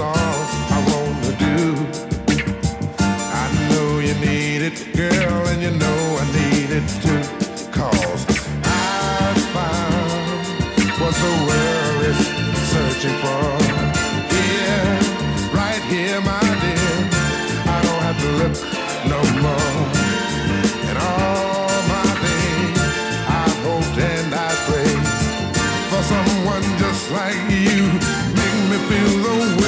all I wanna do. I know you need it, girl, and you know I need it too. Cause I found what the world is searching for. Here, right here, my dear. I don't have to look no more. And all my days, I hoped and I prayed for someone just like you. Make me feel the way.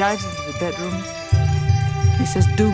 Dives into the bedroom. He says, Do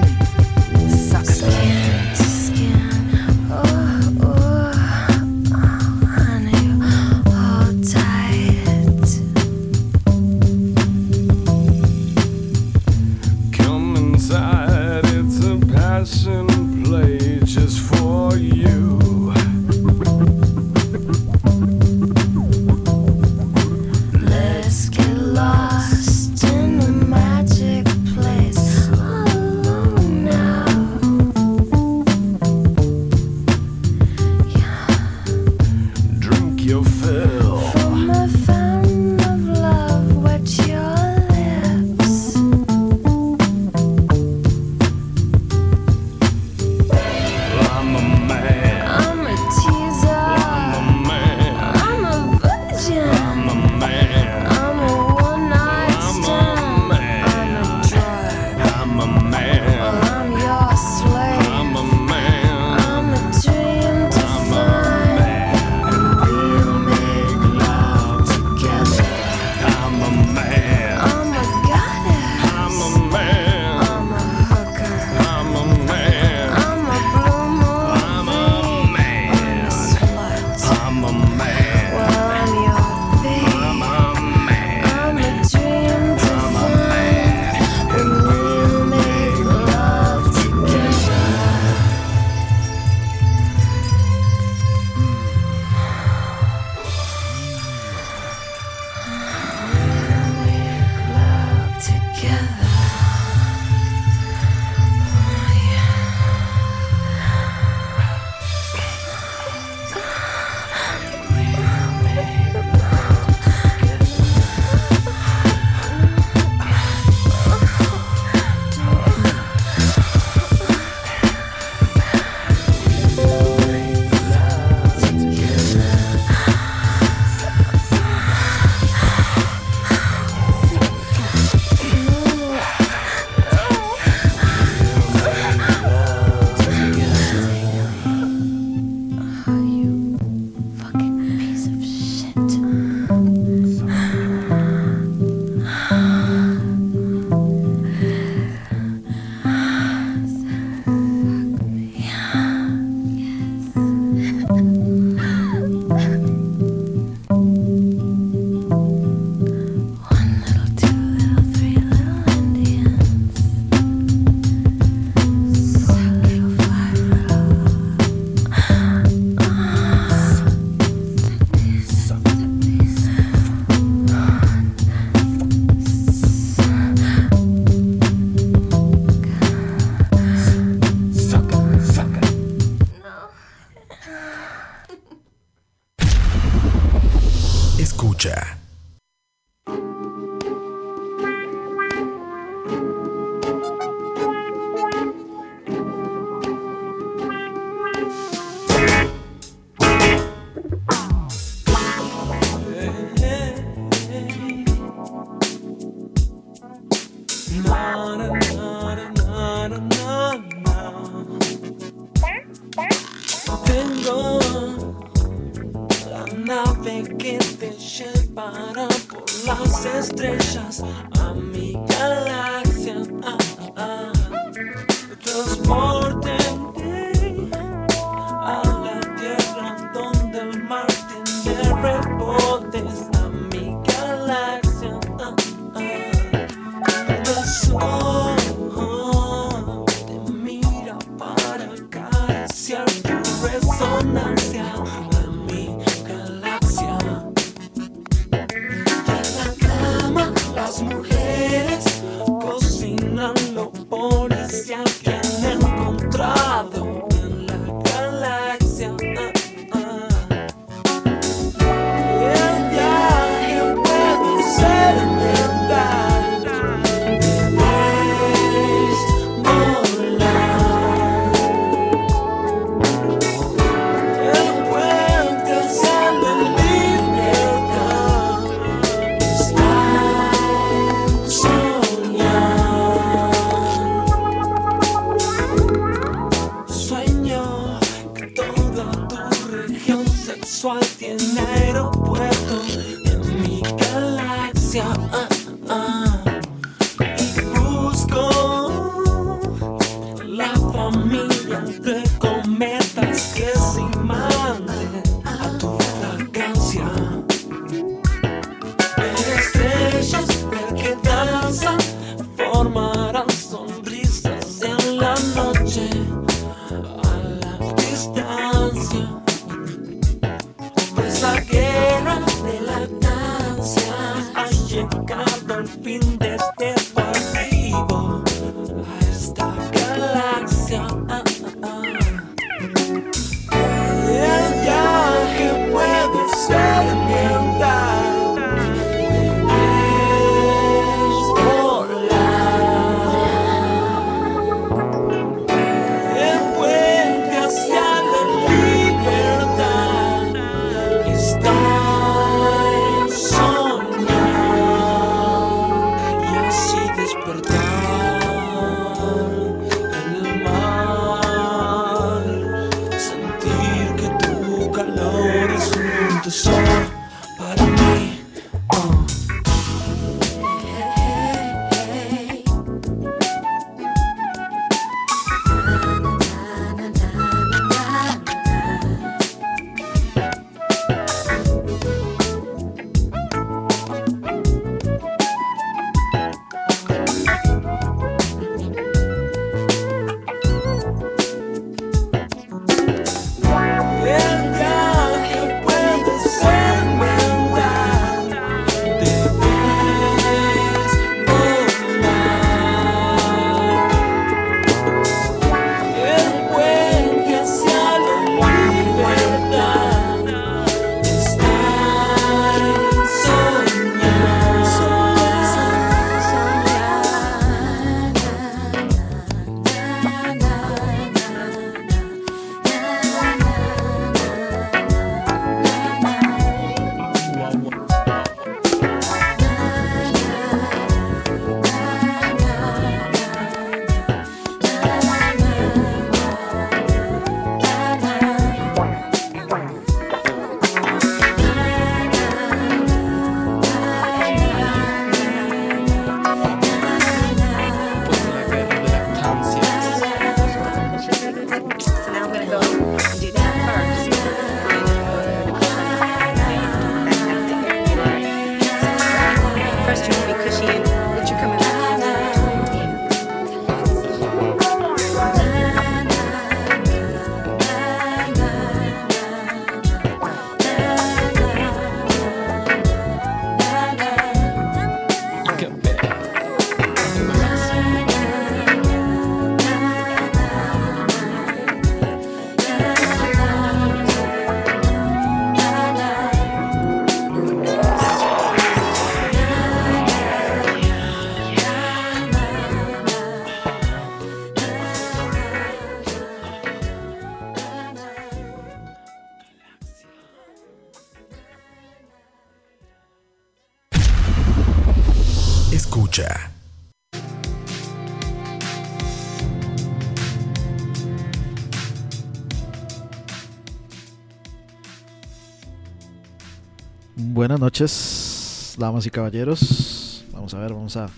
noches. damas y caballeros. Vamos a ver, vamos a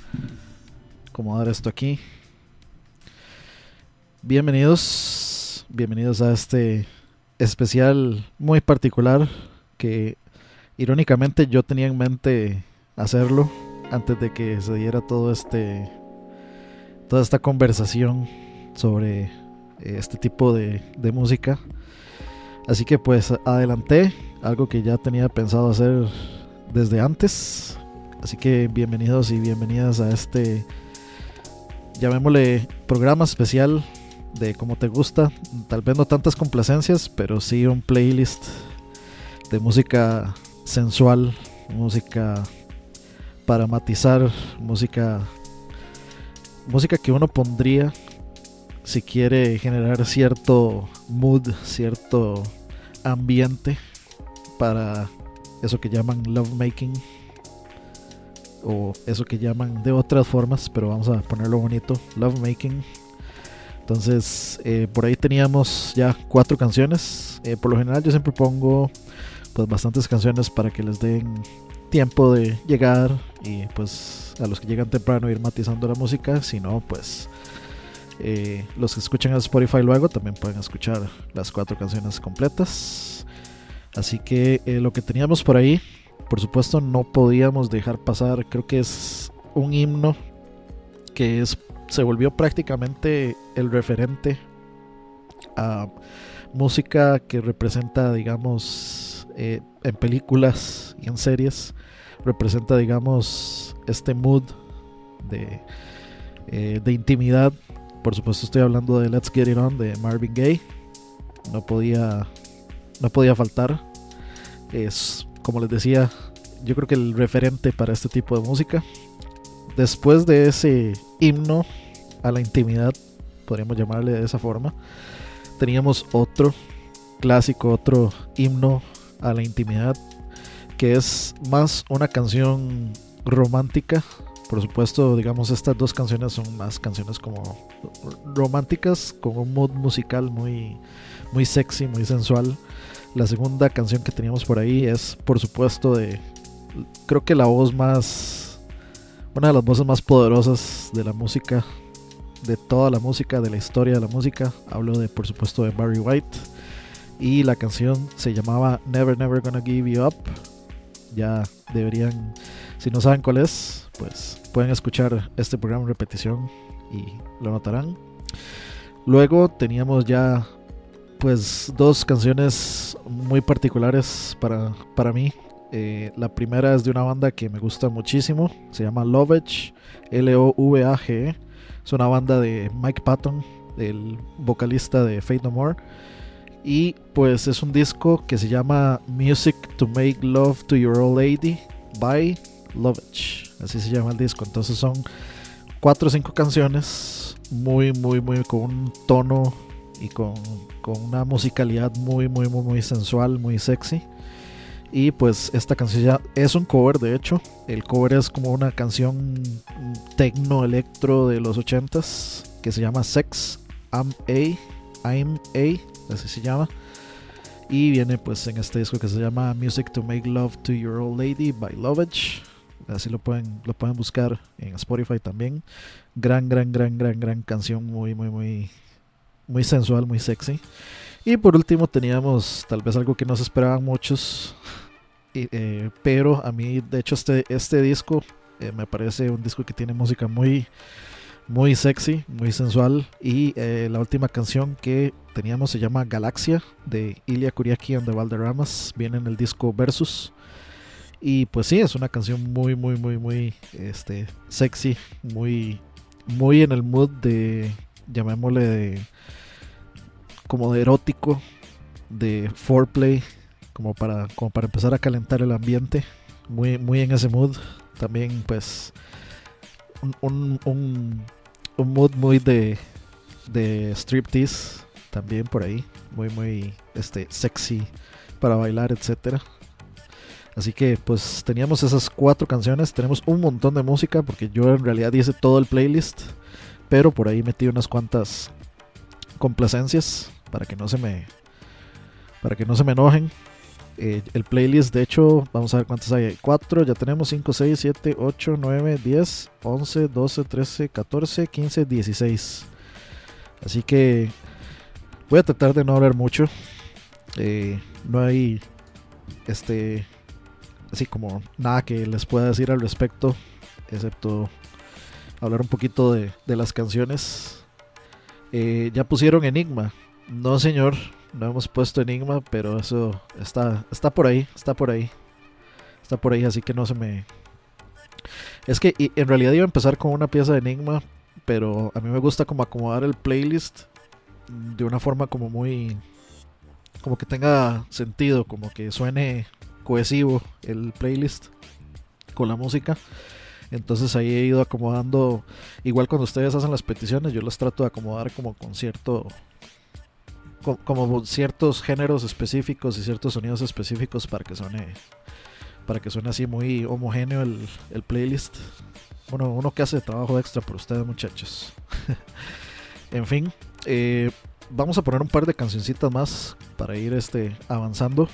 acomodar esto aquí. Bienvenidos, bienvenidos a este especial muy particular que irónicamente yo tenía en mente hacerlo antes de que se diera todo este toda esta conversación sobre eh, este tipo de, de música. Así que pues adelanté algo que ya tenía pensado hacer desde antes. Así que bienvenidos y bienvenidas a este, llamémosle programa especial de como te gusta. Tal vez no tantas complacencias, pero sí un playlist de música sensual, música para matizar, música música que uno pondría si quiere generar cierto mood, cierto ambiente para eso que llaman lovemaking o eso que llaman de otras formas, pero vamos a ponerlo bonito, lovemaking. Entonces, eh, por ahí teníamos ya cuatro canciones. Eh, por lo general yo siempre pongo pues bastantes canciones para que les den tiempo de llegar y pues a los que llegan temprano ir matizando la música, si no pues eh, los que escuchan a Spotify luego también pueden escuchar las cuatro canciones completas. Así que eh, lo que teníamos por ahí, por supuesto no podíamos dejar pasar, creo que es un himno que es, se volvió prácticamente el referente a música que representa, digamos, eh, en películas y en series, representa, digamos, este mood de, eh, de intimidad. Por supuesto estoy hablando de Let's Get It On de Marvin Gaye. No podía, no podía faltar. Es, como les decía, yo creo que el referente para este tipo de música. Después de ese himno a la intimidad, podríamos llamarle de esa forma, teníamos otro clásico, otro himno a la intimidad, que es más una canción romántica. Por supuesto, digamos, estas dos canciones son más canciones como románticas, con un mood musical muy, muy sexy, muy sensual. La segunda canción que teníamos por ahí es, por supuesto, de. Creo que la voz más. Una de las voces más poderosas de la música. De toda la música, de la historia de la música. Hablo de, por supuesto, de Barry White. Y la canción se llamaba Never Never Gonna Give You Up. Ya deberían. Si no saben cuál es, pues pueden escuchar este programa en repetición y lo notarán. Luego teníamos ya pues dos canciones muy particulares para, para mí. Eh, la primera es de una banda que me gusta muchísimo, se llama Lovage, L-O-V-A-G. Es una banda de Mike Patton, el vocalista de Fate No More. Y pues es un disco que se llama Music to Make Love to Your Old Lady by Lovage. Así se llama el disco. Entonces son cuatro o cinco canciones muy, muy, muy con un tono y con, con, una musicalidad muy, muy, muy, muy sensual, muy sexy. Y pues esta canción ya es un cover, de hecho. El cover es como una canción tecno electro de los 80s que se llama Sex I'm A. I'm A, así se llama. Y viene pues en este disco que se llama Music to Make Love to Your Old Lady by Lovage. Así lo pueden, lo pueden buscar en Spotify también. Gran, gran, gran, gran, gran canción. Muy, muy, muy, muy sensual, muy sexy. Y por último teníamos tal vez algo que no se esperaban muchos. Eh, pero a mí, de hecho, este, este disco eh, me parece un disco que tiene música muy, muy sexy, muy sensual. Y eh, la última canción que teníamos se llama Galaxia de Ilya Kuriaki and the Valderramas. Viene en el disco Versus. Y pues sí, es una canción muy, muy, muy, muy este, sexy, muy, muy en el mood de, llamémosle, de, como de erótico, de foreplay, como para, como para empezar a calentar el ambiente, muy, muy en ese mood. También pues un, un, un, mood muy de, de striptease, también por ahí, muy, muy este, sexy para bailar, etcétera. Así que pues teníamos esas cuatro canciones, tenemos un montón de música porque yo en realidad hice todo el playlist, pero por ahí metí unas cuantas complacencias para que no se me para que no se me enojen. Eh, el playlist, de hecho, vamos a ver cuántos hay. 4, ya tenemos 5, 6, 7, 8, 9, 10, 11, 12, 13, 14, 15, 16. Así que voy a tratar de no hablar mucho. Eh, no hay este así como nada que les pueda decir al respecto, excepto hablar un poquito de, de las canciones. Eh, ya pusieron Enigma. No, señor, no hemos puesto Enigma, pero eso está, está por ahí, está por ahí. Está por ahí, así que no se me... Es que en realidad iba a empezar con una pieza de Enigma, pero a mí me gusta como acomodar el playlist de una forma como muy... Como que tenga sentido, como que suene cohesivo el playlist con la música. Entonces ahí he ido acomodando, igual cuando ustedes hacen las peticiones, yo las trato de acomodar como con cierto, co- como ciertos géneros específicos y ciertos sonidos específicos para que suene, para que suene así muy homogéneo el, el playlist. Bueno, uno que hace trabajo extra por ustedes muchachos. en fin, eh, vamos a poner un par de cancioncitas más para ir este, avanzando.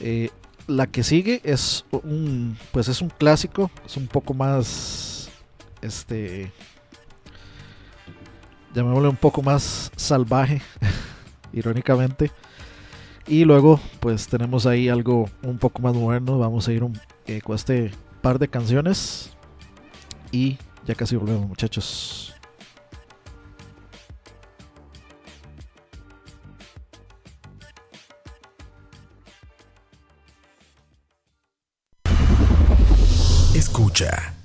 Eh, la que sigue es un pues es un clásico es un poco más este llamémosle un poco más salvaje irónicamente. Y luego pues tenemos ahí algo un poco más moderno. Vamos a ir un, eh, con este par de canciones. Y ya casi volvemos muchachos. Escucha.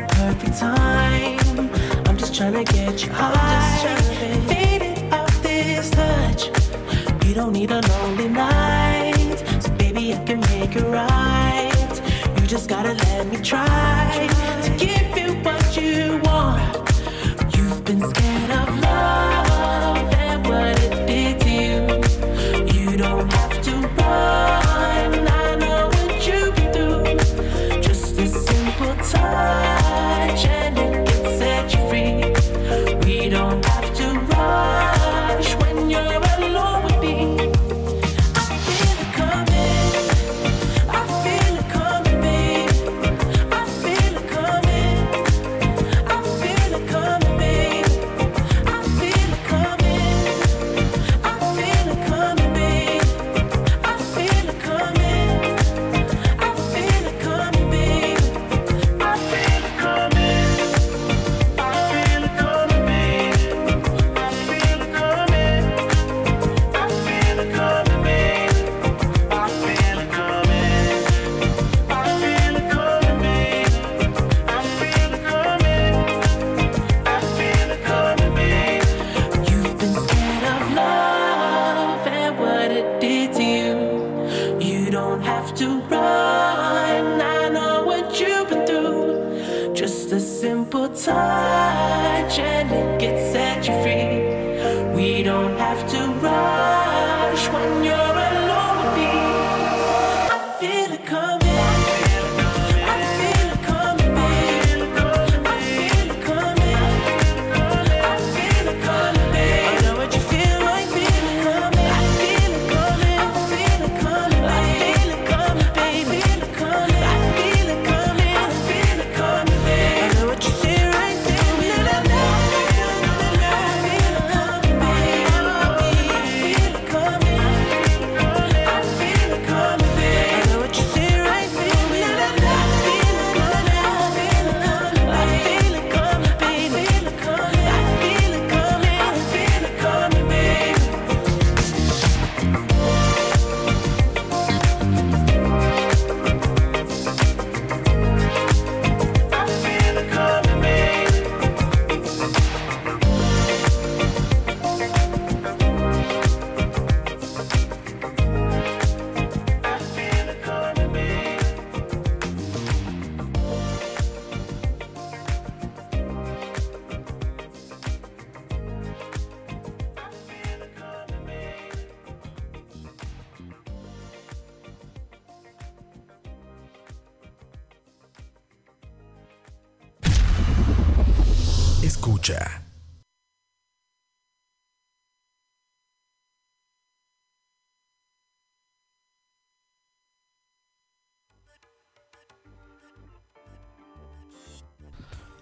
the perfect time. I'm just trying to get you high. Faded off this touch. You don't need a lonely night. So baby, I can make it right. You just gotta let me try to give you what you want.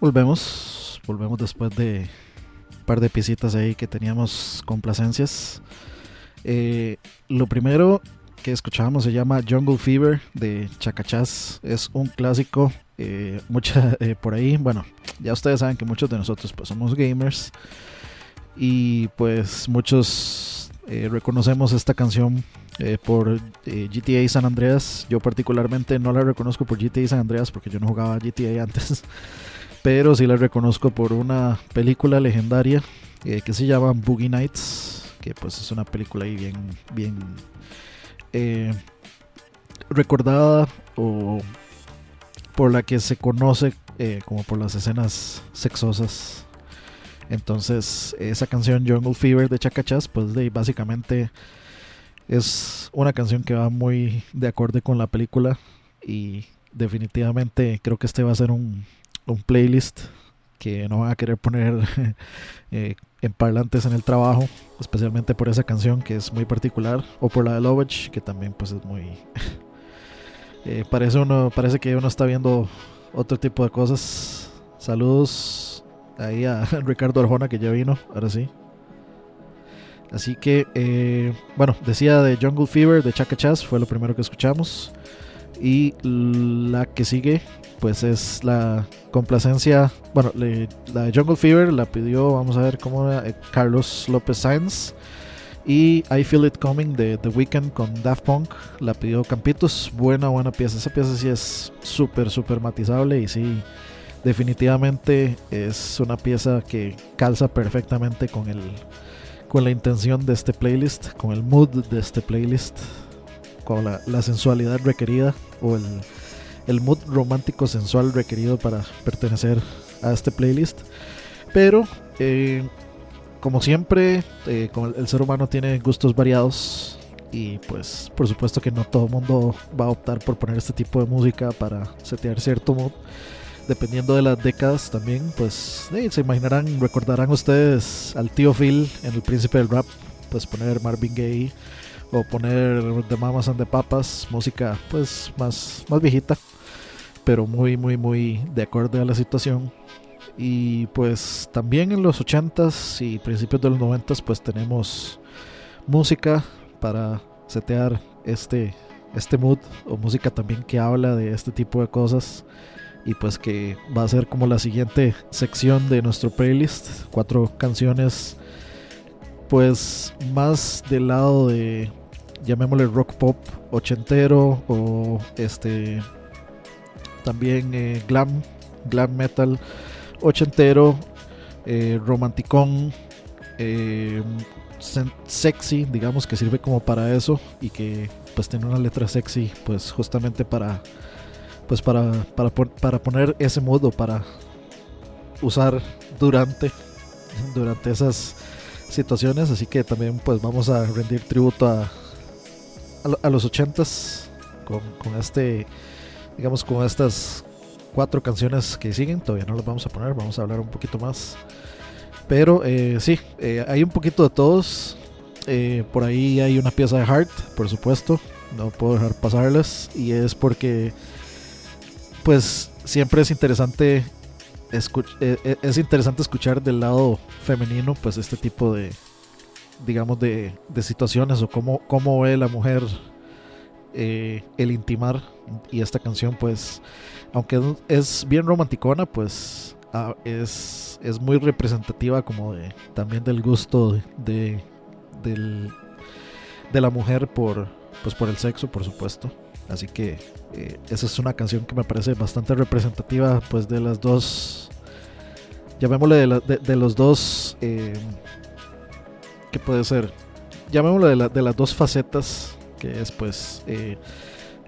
Volvemos, volvemos después de un par de piecitas ahí que teníamos complacencias. Eh, lo primero que escuchábamos se llama Jungle Fever de Chacachás. Es un clásico. Eh, mucha, eh, por ahí, bueno, ya ustedes saben que muchos de nosotros pues, somos gamers. Y pues muchos eh, reconocemos esta canción eh, por GTA San Andreas. Yo particularmente no la reconozco por GTA San Andreas porque yo no jugaba GTA antes. Pero sí la reconozco por una película legendaria eh, que se llama Boogie Nights. Que pues es una película ahí bien, bien eh, recordada o por la que se conoce eh, como por las escenas sexosas. Entonces, esa canción Jungle Fever de Chacachas, pues básicamente es una canción que va muy de acorde con la película y definitivamente creo que este va a ser un, un playlist que no van a querer poner eh, en parlantes en el trabajo, especialmente por esa canción que es muy particular, o por la de Lovage, que también pues es muy... eh, parece, uno, parece que uno está viendo otro tipo de cosas. Saludos ahí a Ricardo Arjona que ya vino, ahora sí. Así que, eh, bueno, decía de Jungle Fever de Chaka Chas, fue lo primero que escuchamos. Y la que sigue, pues es la complacencia. Bueno, la Jungle Fever la pidió, vamos a ver cómo era, eh, Carlos López Sainz. Y I Feel It Coming de The Weeknd con Daft Punk la pidió Campitos. Buena, buena pieza. Esa pieza sí es súper, súper matizable y sí, definitivamente es una pieza que calza perfectamente con el con la intención de este playlist, con el mood de este playlist, con la sensualidad requerida o el, el mood romántico sensual requerido para pertenecer a este playlist. Pero, eh, como siempre, eh, el, ser humano tiene gustos variados y pues por supuesto que no todo mundo va a optar por poner este tipo de música para setear cierto mood. Dependiendo de las décadas también, pues se imaginarán, recordarán ustedes al tío Phil en El Príncipe del Rap, pues poner Marvin Gaye o poner The Mamas and the Papas, música pues más, más viejita, pero muy, muy, muy de acorde a la situación. Y pues también en los 80s y principios de los 90s pues tenemos música para setear este, este mood o música también que habla de este tipo de cosas y pues que va a ser como la siguiente sección de nuestro playlist cuatro canciones pues más del lado de llamémosle rock pop ochentero o este también eh, glam glam metal ochentero eh, romanticón eh, sexy digamos que sirve como para eso y que pues tiene una letra sexy pues justamente para pues para, para, para poner ese modo para usar durante durante esas situaciones. Así que también pues vamos a rendir tributo a, a, a los ochentas con, con este digamos con estas cuatro canciones que siguen todavía no las vamos a poner vamos a hablar un poquito más. Pero eh, sí eh, hay un poquito de todos. Eh, por ahí hay una pieza de Heart por supuesto. No puedo dejar pasarlas. Y es porque pues siempre es interesante es interesante escuchar del lado femenino pues este tipo de digamos de, de situaciones o cómo, cómo ve la mujer eh, el intimar y esta canción pues aunque es bien romanticona pues ah, es, es muy representativa como también del gusto de, de- la mujer por pues por el sexo por supuesto. Así que eh, esa es una canción que me parece bastante representativa pues de las dos llamémosle de, la- de- los dos eh, que puede ser llamémosle de, la- de las dos facetas que es pues eh,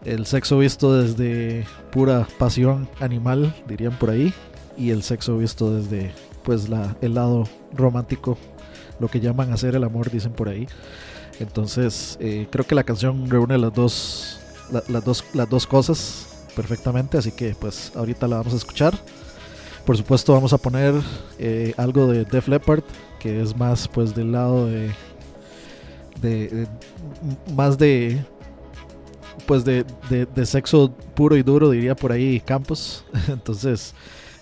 el sexo visto desde pura pasión animal dirían por ahí y el sexo visto desde pues la, el lado romántico lo que llaman hacer el amor dicen por ahí. Entonces eh, creo que la canción reúne las dos la- las dos las dos cosas perfectamente así que pues ahorita la vamos a escuchar. Por supuesto vamos a poner eh, algo de Def Leppard que es más pues del lado de, de, de- más de pues de, de- de sexo puro y duro diría por ahí Campos entonces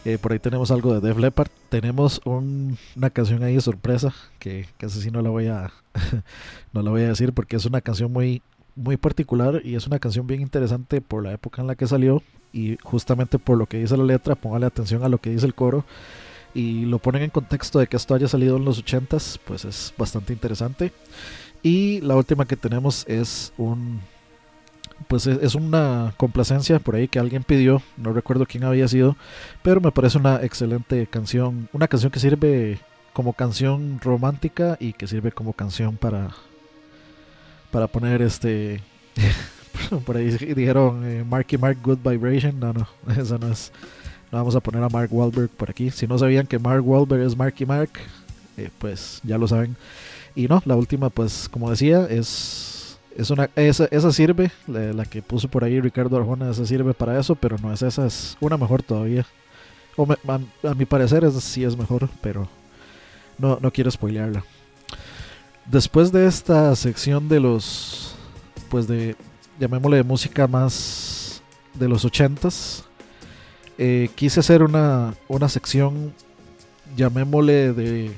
eh, por ahí tenemos algo de Def Leppard tenemos un- una canción ahí de sorpresa que casi sí no la voy a no la voy a decir porque es una canción muy muy particular y es una canción bien interesante por la época en la que salió y justamente por lo que dice la letra, póngale atención a lo que dice el coro. y lo ponen en contexto de que esto haya salido en los 80s, pues es bastante interesante. Y la última que tenemos es un pues es una complacencia por ahí que alguien pidió, no recuerdo quién había sido, pero me parece una excelente canción, una canción que sirve como canción romántica y que sirve como canción para para poner este por ahí dijeron eh, Marky Mark Good Vibration, no, no, esa no es. No vamos a poner a Mark Wahlberg por aquí. Si no sabían que Mark Wahlberg es Marky Mark, eh, pues ya lo saben. Y no, la última, pues como decía, es, es una, esa, esa sirve, la, que puso por ahí Ricardo Arjona, esa sirve para eso, pero no es esa, es una mejor todavía. O me- a, a mi parecer es, sí es mejor, pero no, no quiero spoilearla. Después de esta sección de los, pues de, llamémosle de música más de los ochentas, eh, quise hacer una, una sección, llamémosle de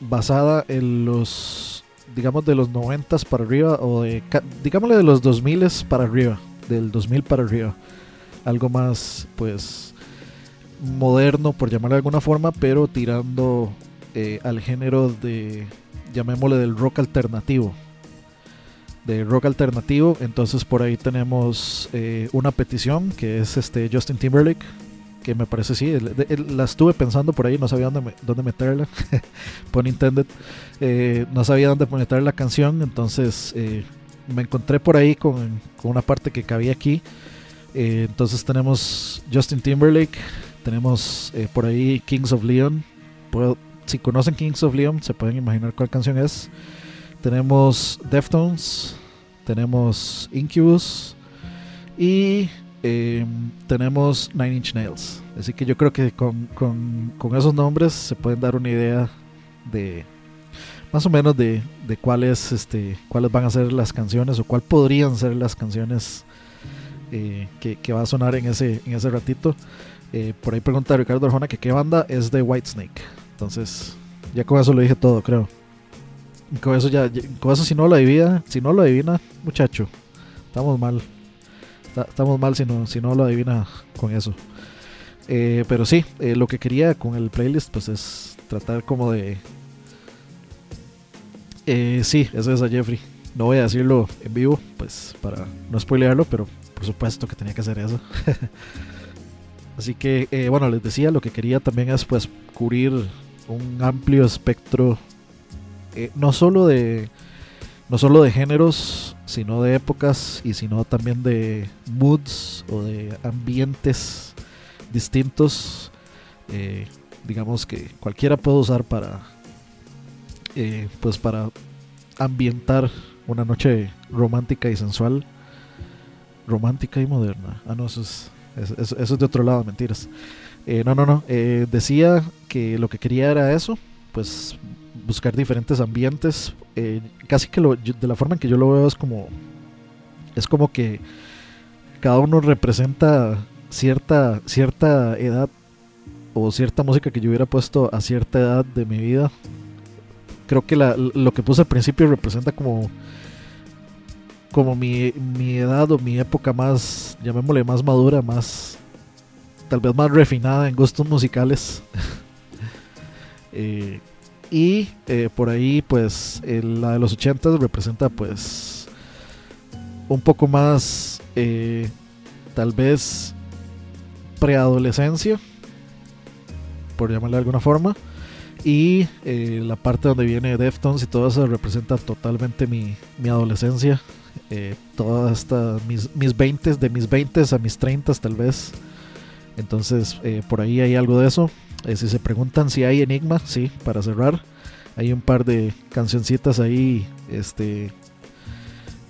basada en los, digamos de los noventas para arriba o de, digámosle de los 2000 para arriba, del 2000 para arriba, algo más pues moderno por llamarlo de alguna forma, pero tirando eh, al género de, llamémosle del rock alternativo de rock alternativo. Entonces por ahí tenemos eh, una petición que es este Justin Timberlake. Que me parece sí, la estuve pensando por ahí, no sabía dónde, me- dónde meterla. Pun intended. Eh, no sabía dónde meter la canción, entonces eh, me encontré por ahí con, con una parte que cabía aquí. Eh, entonces tenemos Justin Timberlake, tenemos eh, por ahí Kings of Leon. Puedo- si conocen Kings of Leon, se pueden imaginar cuál canción es. Tenemos Deftones, tenemos Incubus y eh, tenemos Nine Inch Nails. Así que yo creo que con, con- con esos nombres se pueden dar una idea de más o menos de, de cuáles, este, cuáles van a ser las canciones o cuál podrían ser las canciones eh, que, que va a sonar en ese, en ese ratito. Eh, por ahí pregunta Ricardo Arjona que qué banda es de Whitesnake. Entonces, ya con eso lo dije todo, creo. Con eso ya- con eso si no lo adivina, si no lo adivina, muchacho, estamos mal. Estamos mal si no, si no lo adivina con eso. Eh, pero sí, eh, lo que quería con el playlist pues es tratar como de... Eh, sí, eso es a Jeffrey. No voy a decirlo en vivo, pues para no spoilearlo, pero por supuesto que tenía que hacer eso. Así que, eh, bueno, les decía, lo que quería también es pues cubrir un amplio espectro no solo de no solo de géneros sino de épocas y sino también de moods o de ambientes distintos eh, digamos que cualquiera puede usar para eh, pues para ambientar una noche romántica y sensual romántica y moderna ah no eso es eso, es de otro lado mentiras eh, no, no, no. eh, decía que lo que quería era eso, pues buscar diferentes ambientes. eh, casi que lo, de la forma en que yo lo veo es como es como que cada uno representa cierta cierta edad o cierta música que yo hubiera puesto a cierta edad de mi vida. Creo que lo que puse al principio representa como como mi, mi edad o mi época más, llamémosle más madura, más tal vez más refinada en gustos musicales. Eh, y eh, por ahí, pues, la de los 80 representa, pues, un poco más, eh, tal vez, preadolescencia, por llamarle de alguna forma. Y eh, la parte donde viene Deftones y todo eso representa totalmente mi, mi adolescencia. Todas estas, mis, mis 20 de mis 20 a mis 30 tal vez. Entonces, por ahí hay algo de eso. Si se preguntan si hay Enigma, sí, para cerrar. Hay un par de cancioncitas ahí este,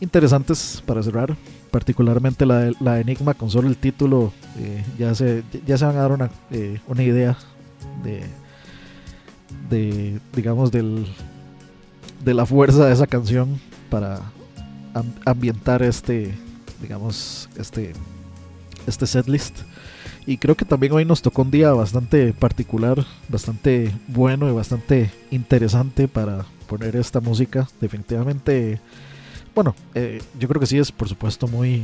interesantes para cerrar. Particularmente la, de- la Enigma, con solo el título, eh, ya, se, ya se van a dar una, eh, una idea de, de, digamos, del, de la fuerza de esa canción para am- ambientar este, digamos, este, este setlist. Y creo que también hoy nos tocó un día bastante particular, bastante bueno y bastante interesante para poner esta música. Definitivamente, bueno, eh, yo creo que sí es por supuesto muy,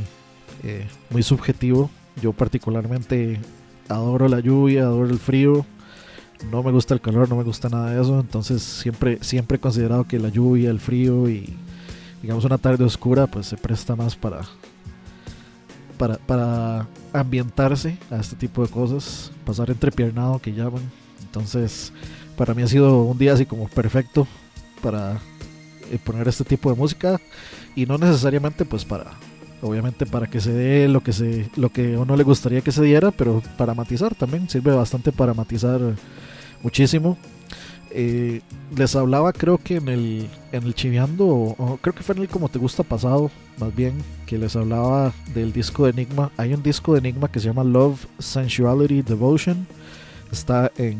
eh, muy subjetivo. Yo particularmente adoro la lluvia, adoro el frío. no me gusta el calor, no me gusta nada de eso, entonces siempre, siempre he considerado que la lluvia, el frío y digamos una tarde oscura pues se presta más para, para, para ambientarse a este tipo de cosas, pasar entrepiernado que llaman, entonces para mí ha sido un día así como perfecto para eh, poner este tipo de música. Y no necesariamente pues para obviamente para que se dé lo que se lo que a uno le gustaría que se diera pero para matizar también. Sirve bastante para matizar muchísimo Eh, les hablaba creo que en el en el o creo que fue en el como te gusta pasado más bien que les hablaba del disco de Enigma. Hay un disco de Enigma que se llama Love Sensuality Devotion. Está en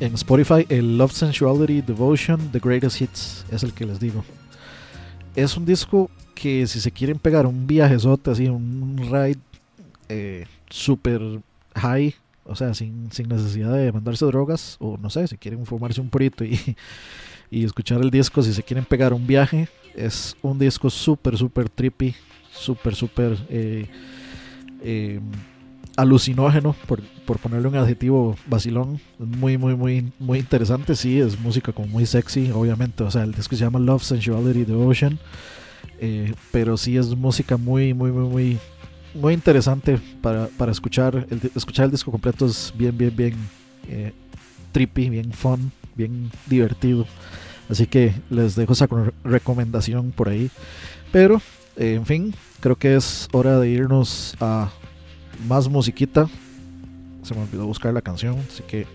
en Spotify el Love Sensuality Devotion The Greatest Hits es el que les digo. Es un disco que si se quieren pegar un viajezote así, un ride eh, super high, o sea, sin, sin necesidad de mandarse drogas, o no sé, si quieren fumarse un purito y, y escuchar el disco, si se quieren pegar un viaje, es un disco súper, súper trippy, súper, súper eh, eh, alucinógeno, por, por ponerle un adjetivo vacilón, muy, muy, muy, muy interesante, sí, es música como muy sexy, obviamente, o sea, el disco se llama Love, Sensuality, Devotion, eh, pero sí es música muy, muy, muy, muy, muy interesante para, para escuchar. Escuchar el disco completo es bien, bien, bien eh, trippy, bien fun, bien divertido. Así que les dejo esa co- recomendación por ahí. Pero, eh, en fin, creo que es hora de irnos a más musiquita. Se me olvidó buscar la canción, así que.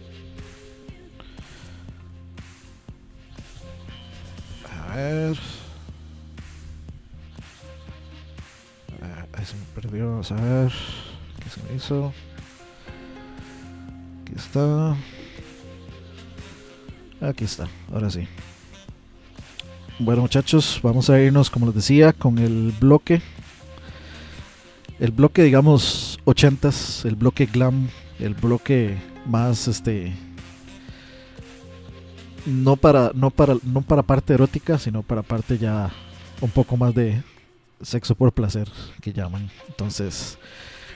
A ver. Se me perdió. Vamos a ver. ¿Qué se me hizo? Aquí está. Aquí está. Ahora sí. Bueno muchachos, vamos a irnos como les decía con el bloque. El bloque digamos 80s, el bloque glam, el bloque más este no para no para no para parte erótica, sino para parte ya un poco más de sexo por placer que llaman. Entonces,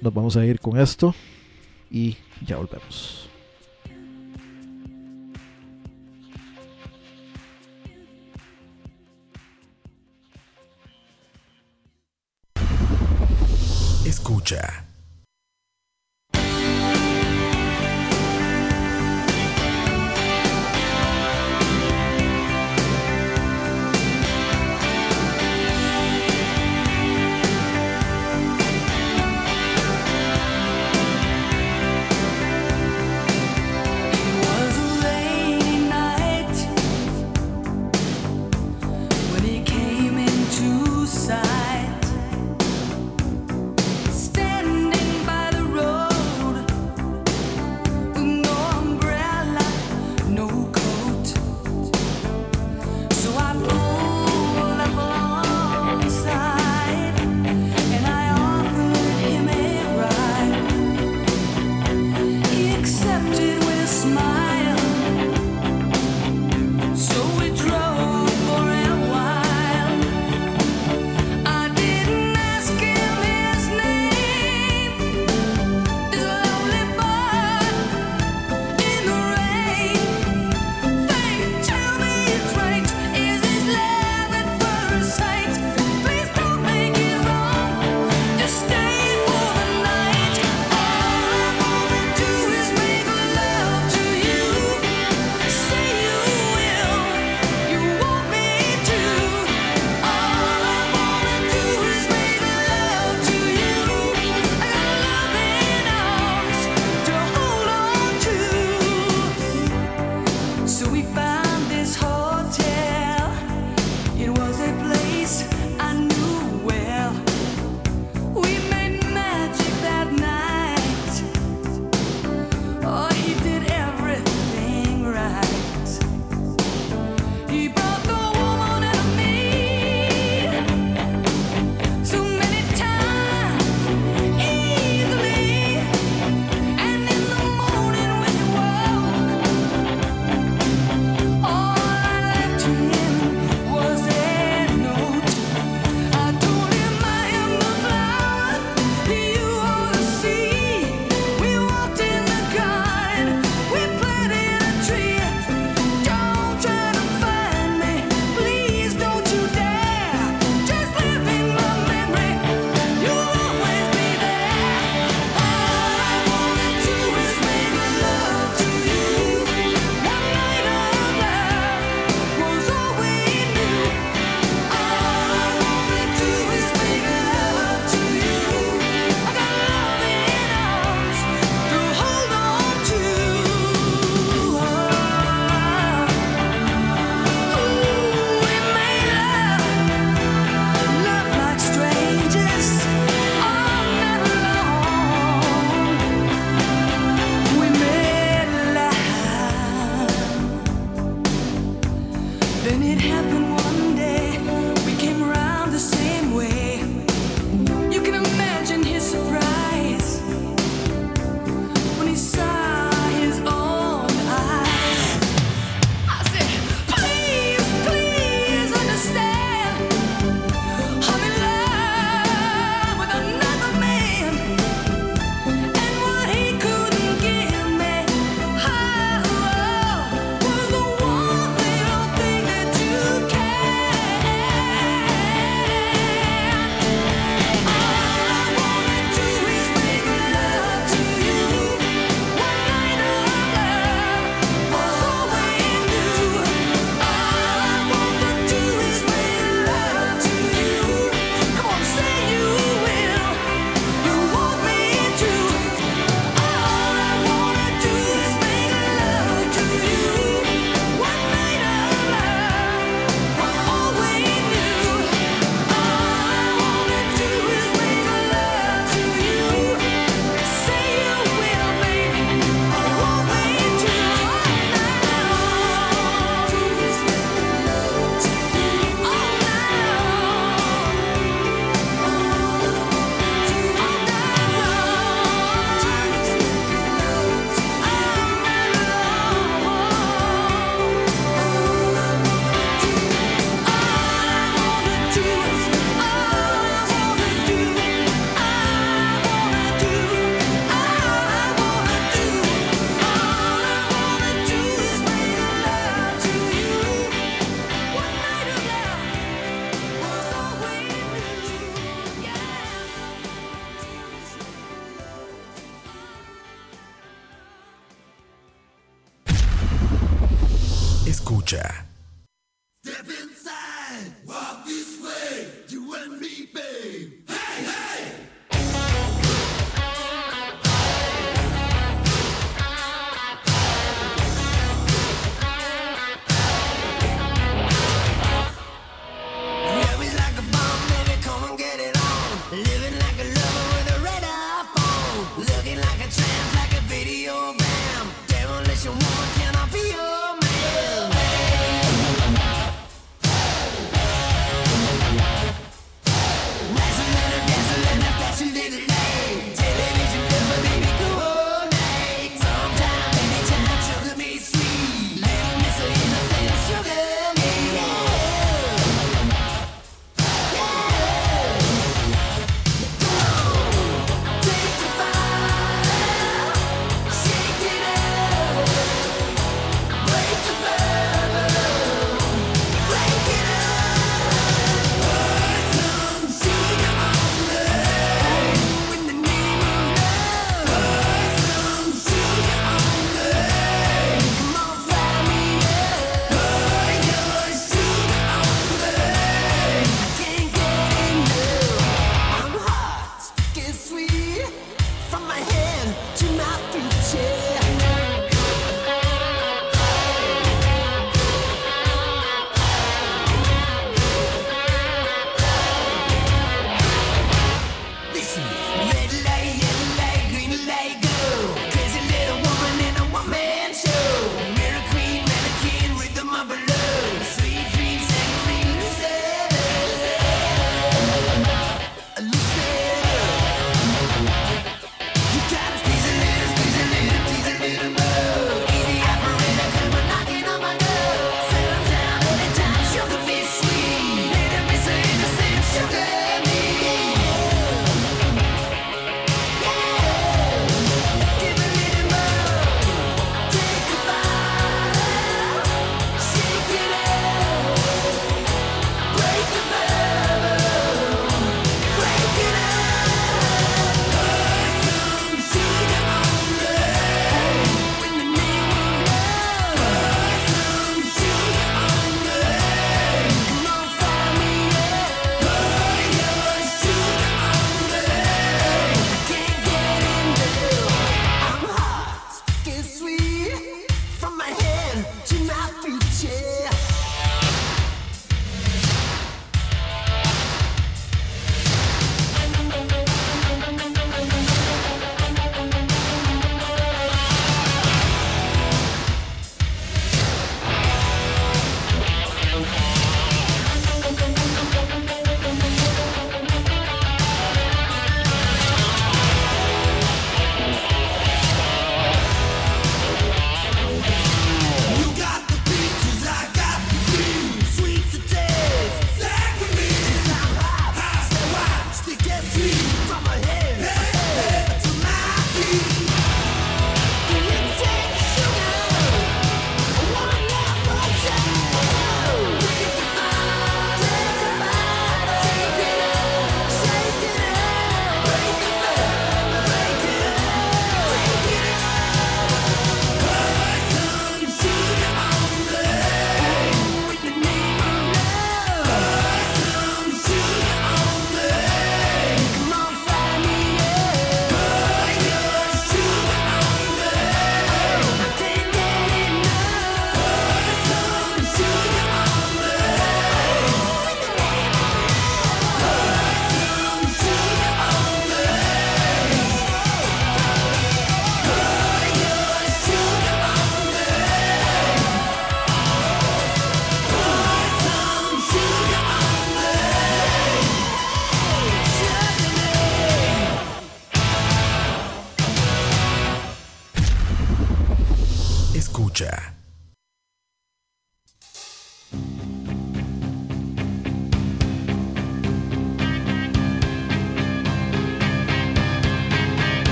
nos vamos a ir con esto y ya volvemos. Escucha.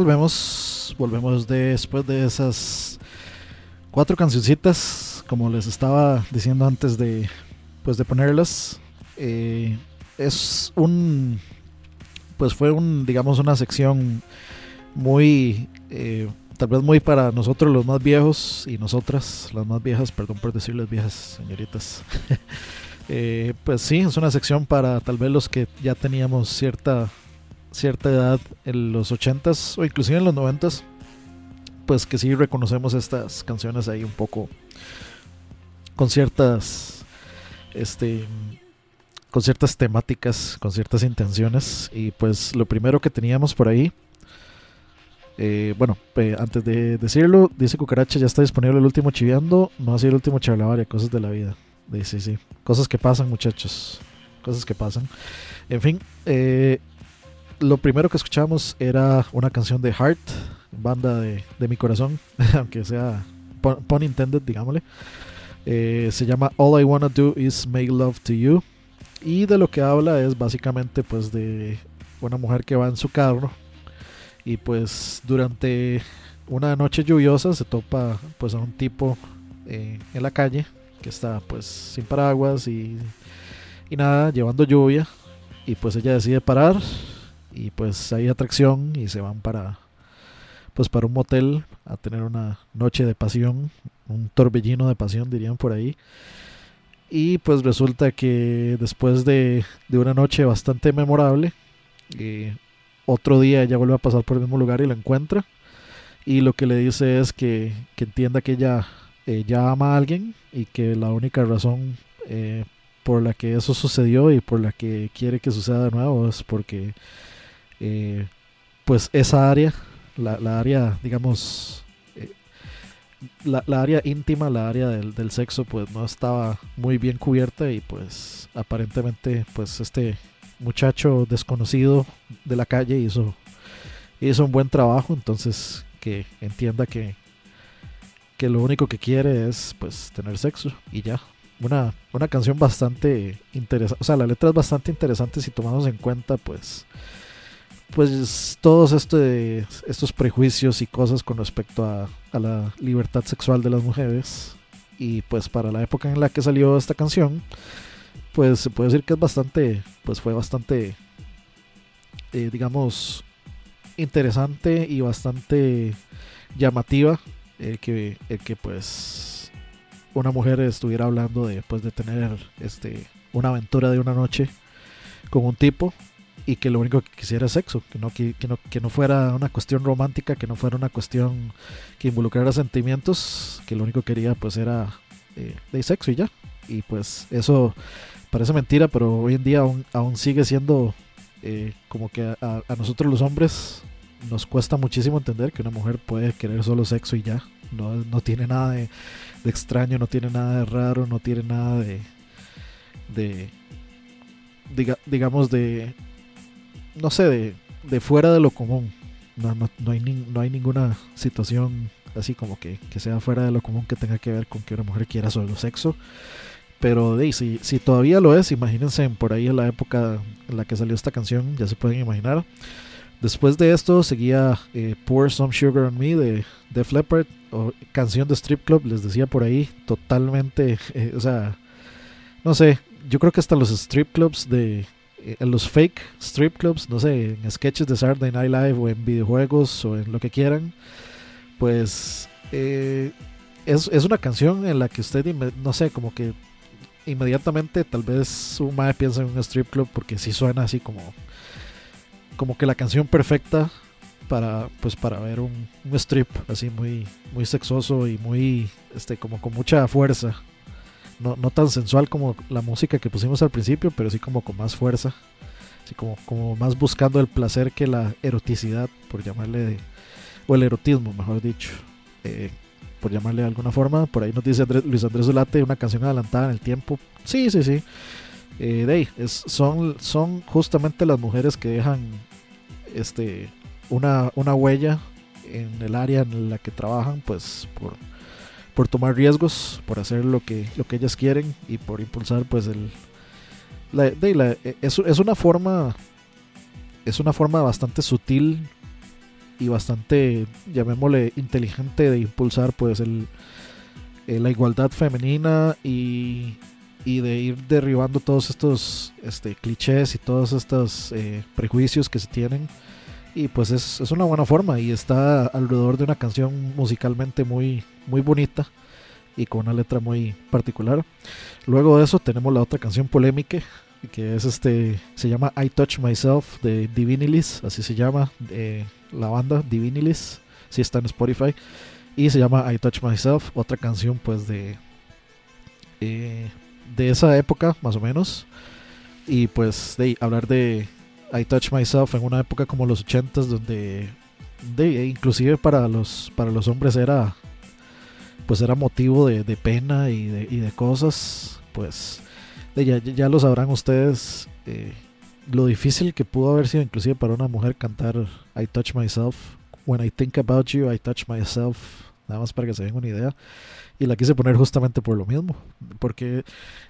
Volvemos, volvemos después de esas cuatro cancioncitas, como les estaba diciendo antes de, pues de ponerlas. Eh, es un pues fue un, digamos, una sección muy, eh, tal vez muy para nosotros los más viejos y nosotras, las más viejas, perdón por decirles viejas, señoritas. Eh, pues sí, es una sección para tal vez los que ya teníamos cierta, cierta edad en los 80s o inclusive en los 90s, pues que sí reconocemos estas canciones ahí un poco con ciertas, este, con ciertas temáticas, con ciertas intenciones. Y pues lo primero que teníamos por ahí, eh, bueno, antes de decirlo, dice Cucaracha, ya está disponible el último chiviando, no ha el último charlavaria, cosas de la vida. Dice, sí, cosas que pasan muchachos, cosas que pasan. En fin, eh, lo primero que escuchamos era una canción de Heart, banda de, de mi corazón, aunque sea pun, pun intended, digámosle. Eh, se llama All I Wanna Do Is Make Love to You. Y de lo que habla es básicamente pues de una mujer que va en su carro y pues durante una noche lluviosa se topa pues a un tipo eh, en la calle que está pues sin paraguas y, y nada, llevando lluvia y pues ella decide parar y pues hay atracción y se van para pues para un motel a tener una noche de pasión, un torbellino de pasión dirían por ahí. Y pues resulta que después de, de una noche bastante memorable, eh, otro día ella vuelve a pasar por el mismo lugar y la encuentra. Y lo que le dice es que, que entienda que ella eh, ama a alguien y que la única razón eh, por la que eso sucedió y por la que quiere que suceda de nuevo es porque eh, pues esa área, la, la área digamos eh, la, la, área íntima, la área del, del, sexo pues no estaba muy bien cubierta y pues aparentemente pues este muchacho desconocido de la calle hizo, hizo un buen trabajo entonces que entienda que que lo único que quiere es pues tener sexo y ya. Una, una canción bastante interesante, o sea, la letra es bastante interesante si tomamos en cuenta pues pues todos este, estos prejuicios y cosas con respecto a, a, la libertad sexual de las mujeres. Y pues para la época en la que salió esta canción pues se puede decir que es bastante pues fue bastante eh, digamos interesante y bastante llamativa el que, el que pues una mujer estuviera hablando de, pues, de tener este, una aventura de una noche con un tipo y que lo único que quisiera es sexo, que no, que, no, que no fuera una cuestión romántica, que no fuera una cuestión que involucrara sentimientos, que lo único que quería pues era eh, de sexo y ya. Y pues eso parece mentira, pero hoy en día aún, aún sigue siendo eh, como que a, a nosotros los hombres nos cuesta muchísimo entender que una mujer puede querer solo sexo y ya. No, no tiene nada de, de, extraño, no tiene nada de raro, no tiene nada de. de diga, digamos, de. No sé, de, de fuera de lo común. No, no, no, hay no hay ninguna situación así como que, que, sea fuera de lo común que tenga que ver con que una mujer quiera solo sexo. Pero de, si, si todavía lo es, imagínense por ahí en la época en la que salió esta canción, ya se pueden imaginar. Después de esto seguía eh, Pour Some Sugar on Me de Def Leppard, o canción de Strip Club, les decía por ahí, totalmente, eh, o sea, no sé, yo creo que hasta los strip clubs de, eh, los fake strip clubs, no sé, en sketches de Saturday Night Live o en videojuegos o en lo que quieran, pues eh, es, es, una canción en la que usted, no sé, como que inmediatamente tal vez un mae piensa en un strip club porque sí suena así como como que la canción perfecta para pues para ver un, un, strip así muy muy sexoso y muy este como con mucha fuerza no, no tan sensual como la música que pusimos al principio pero sí como con más fuerza. Así como, como más buscando el placer que la eroticidad por llamarle de, o el erotismo mejor dicho. Eh, por llamarle de alguna forma. Por ahí nos dice Luis Andrés Zulate una canción adelantada en el tiempo. Sí sí sí. Eh, de es, son, son justamente las mujeres que dejan este, una, una huella en el área en la que trabajan, pues por, por tomar riesgos, por hacer lo que, lo que ellas quieren y por impulsar pues el... La, de, la, es, es una forma es una forma bastante sutil y bastante llamémosle inteligente de impulsar pues el, la igualdad femenina y y de ir derribando todos estos este, clichés y todos estos eh, prejuicios que se tienen. Y pues es, es una buena forma y está alrededor de una canción musicalmente muy, muy bonita y con una letra muy particular. Luego de eso tenemos la otra canción polémica que es este se llama I Touch Myself de Divinilis, así se llama eh, la banda Divinilis, si está en Spotify y se llama I Touch Myself, otra canción pues de eh, de esa época más o menos y pues de hablar de I Touch Myself en una época como los 80s donde de, inclusive para los para los hombres era pues era motivo de, de pena y de, y de cosas pues ya, ya lo sabrán ustedes eh, lo difícil que pudo haber sido inclusive para una mujer cantar I Touch Myself. When I Think About You I Touch Myself nada más para que se den una idea. Y la quise poner justamente por lo mismo porque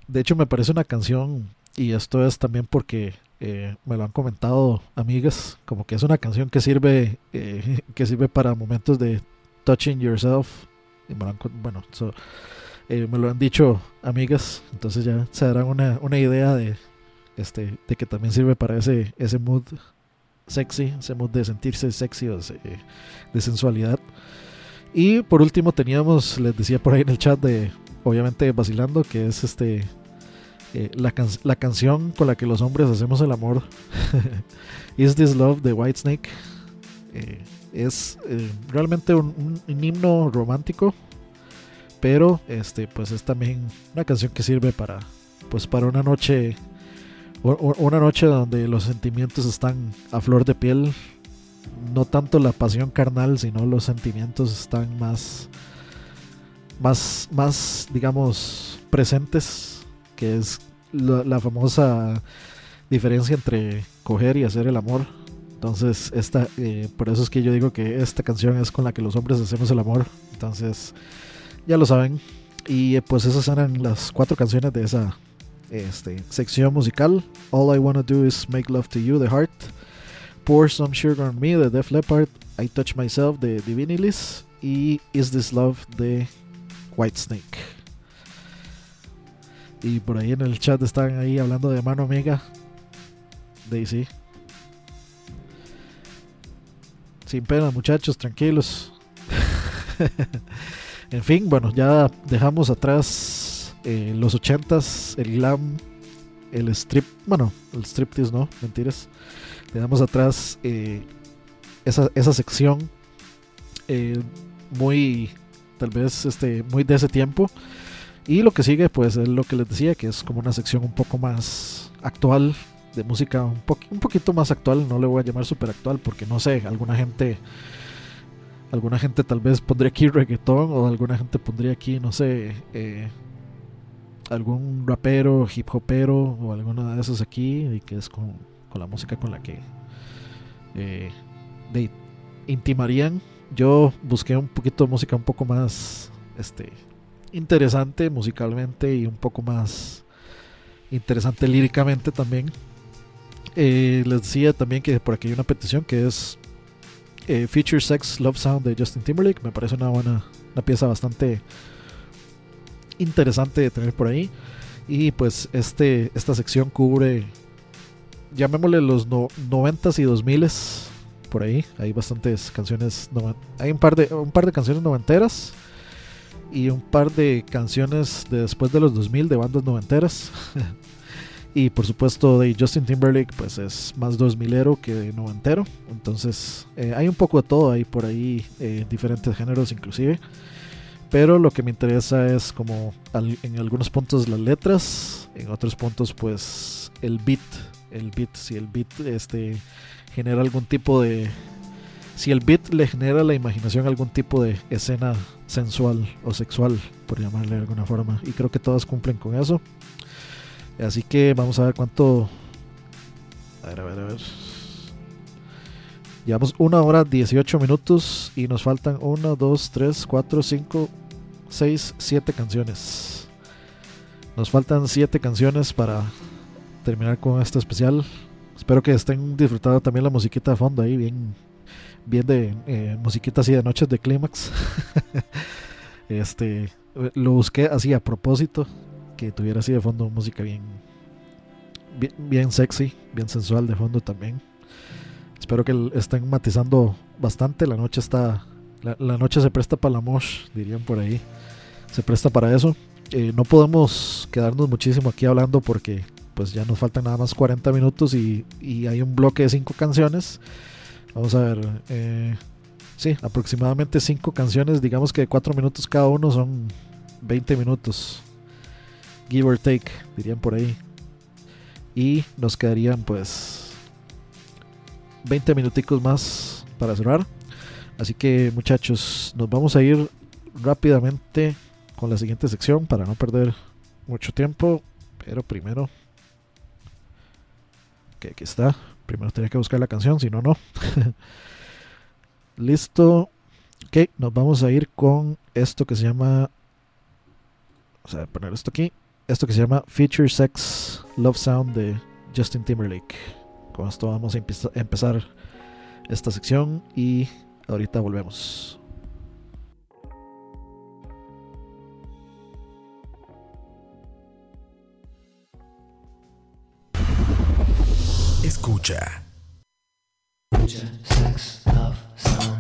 de hecho me parece una canción y esto es también porque eh, me lo han comentado amigas como que es una canción que sirve eh, que sirve para momentos de touching yourself y me lo han, bueno so, eh, me lo han dicho amigas, entonces ya se darán una, una idea de, este, de que también sirve para ese, ese mood sexy, ese mood de sentirse sexy o de, de sensualidad. Y por último teníamos, les decía por ahí en el chat de, obviamente vacilando, que es este eh, la, can la canción con la que los hombres hacemos el amor. Is This Love de Whitesnake. Eh, es eh, realmente un, himno romántico pero este pues es también una canción que sirve para pues para una noche una noche donde los sentimientos están a flor de piel no tanto la pasión carnal sino los sentimientos están más más más digamos presentes que es la, famosa diferencia entre coger y hacer el amor entonces esta eh, por eso es que yo digo que esta canción es con la que los hombres hacemos el amor entonces ya lo saben. Y eh, pues esas eran las cuatro canciones de esa este, sección musical. All I Wanna Do Is Make Love to You, The Heart. Pour Some Sugar on Me, de Def Leppard. I Touch Myself, de Divinilis. Y Is This Love, de Whitesnake. Y por ahí en el chat están ahí hablando de mano amiga. Daisy. Sin pena, muchachos, tranquilos. En fin, bueno, ya dejamos atrás eh, los ochentas, el glam, el strip, bueno, el striptease no, mentiras. Dejamos atrás eh, esa, esa, sección eh, muy, tal vez, este, muy de ese tiempo. Y lo que sigue, pues, es lo que les decía, que es como una sección un poco más actual, de música un, po un poquito más actual. No le voy a llamar super actual porque no sé, alguna gente Alguna gente tal vez pondría aquí reggaetón o alguna gente pondría aquí, no sé, eh, algún rapero, hip hopero o alguna de esos aquí y que es con, con la música con la que eh, intimarían. Yo busqué un poquito de música un poco más este, interesante musicalmente y un poco más interesante líricamente también. Eh, les decía también que por aquí hay una petición que es eh, Future Sex Love Sound de Justin Timberlake. Me parece una buena, una pieza bastante interesante de tener por ahí. Y pues este, esta sección cubre, llamémosle los no, 90s y 2000s. Por ahí hay bastantes canciones. Hay un par, de, un par de canciones noventeras. Y un par de canciones de después de los 2000 de bandas noventeras. Y por supuesto de Justin Timberlake pues es más 2000ero que noventero. Entonces eh, hay un poco de todo, hay por ahí eh, diferentes géneros inclusive. Pero lo que me interesa es como en algunos puntos las letras, en otros puntos pues el beat. El beat, si el beat este, genera algún tipo de... Si el beat le genera a la imaginación algún tipo de escena sensual o sexual, por llamarle de alguna forma. Y creo que todas cumplen con eso. Así que vamos a ver cuánto. A ver, a ver, a ver. Llevamos una hora 18 minutos y nos faltan 1, 2, 3, 4, 5, 6, 7 canciones. Nos faltan 7 canciones para terminar con este especial. Espero que estén disfrutando también la musiquita de fondo ahí, bien, bien de eh, musiquita así de noches de clímax. este, lo busqué así a propósito que tuviera así de fondo música bien, bien, sexy, bien sensual de fondo también. Espero que estén matizando bastante. La noche está. La, la noche se presta para la mosh, dirían por ahí. Se presta para eso. Eh, no podemos quedarnos muchísimo aquí hablando porque pues ya nos faltan nada más 40 minutos y, y hay un bloque de 5 canciones. Vamos a ver. Eh, sí, aproximadamente 5 canciones. Digamos que de 4 minutos cada uno son 20 minutos. Give or take, dirían por ahí. Y nos quedarían pues 20 minuticos más para cerrar. Así que muchachos, nos vamos a ir rápidamente con la siguiente sección para no perder mucho tiempo. Pero primero... Que aquí está. Primero tenía que buscar la canción, si no, no. Listo. Ok, nos vamos a ir con esto que se llama... Vamos a poner esto aquí. Esto que se llama Feature Sex Love Sound de Justin Timberlake. Con esto vamos a empe- empezar esta sección y ahorita volvemos. Escucha. Sex, love, sound.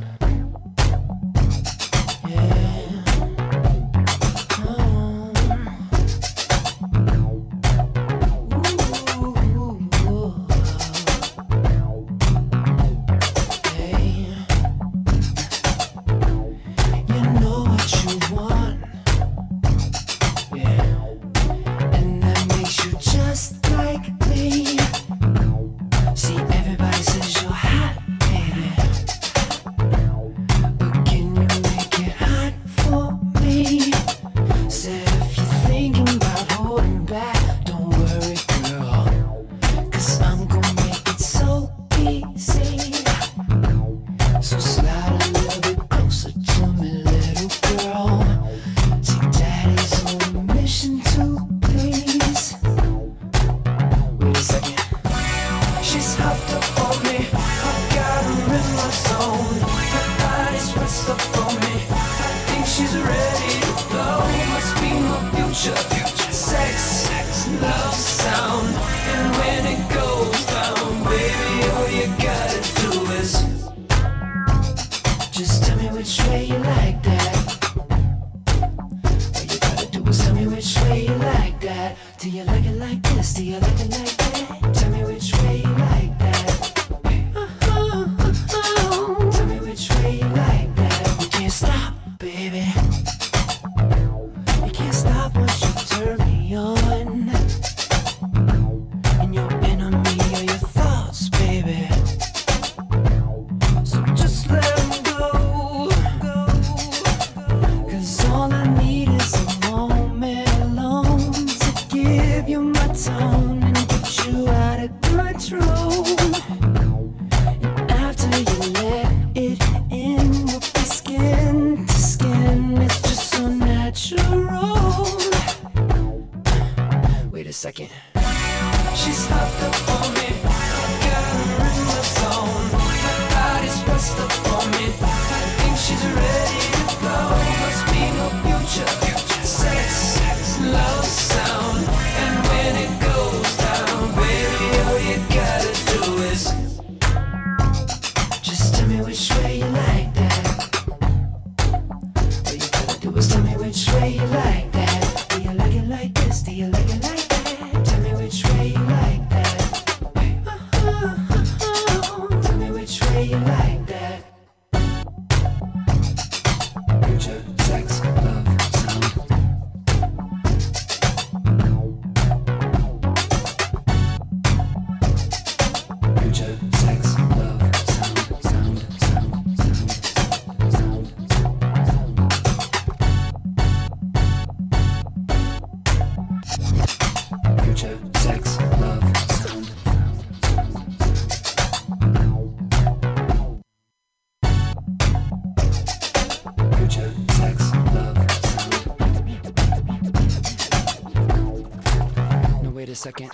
Second.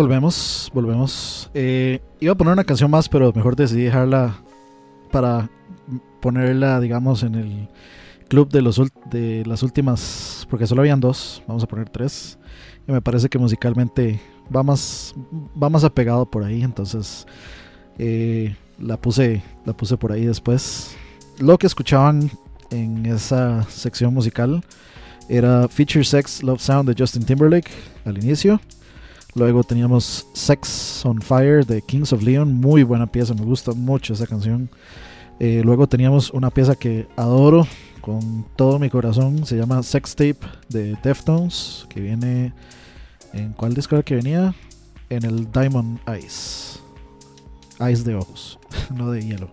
Volvemos, volvemos. Eh, iba a poner una canción más, pero mejor decidí dejarla para ponerla, digamos, en el club de, los, de las últimas, porque solo habían dos, vamos a poner tres. Y me parece que musicalmente va más, va más apegado por ahí, entonces eh, la, puse, la puse por ahí después. Lo que escuchaban en esa sección musical era Feature Sex Love Sound de Justin Timberlake al inicio. Luego teníamos Sex on Fire de Kings of Leon, muy buena pieza, me gusta mucho esa canción. Eh, luego teníamos una pieza que adoro con todo mi corazón, se llama Sex Tape de Deftones, que viene en cuál disco era que venía? En el Diamond Eyes. Eyes de ojos, no de hielo.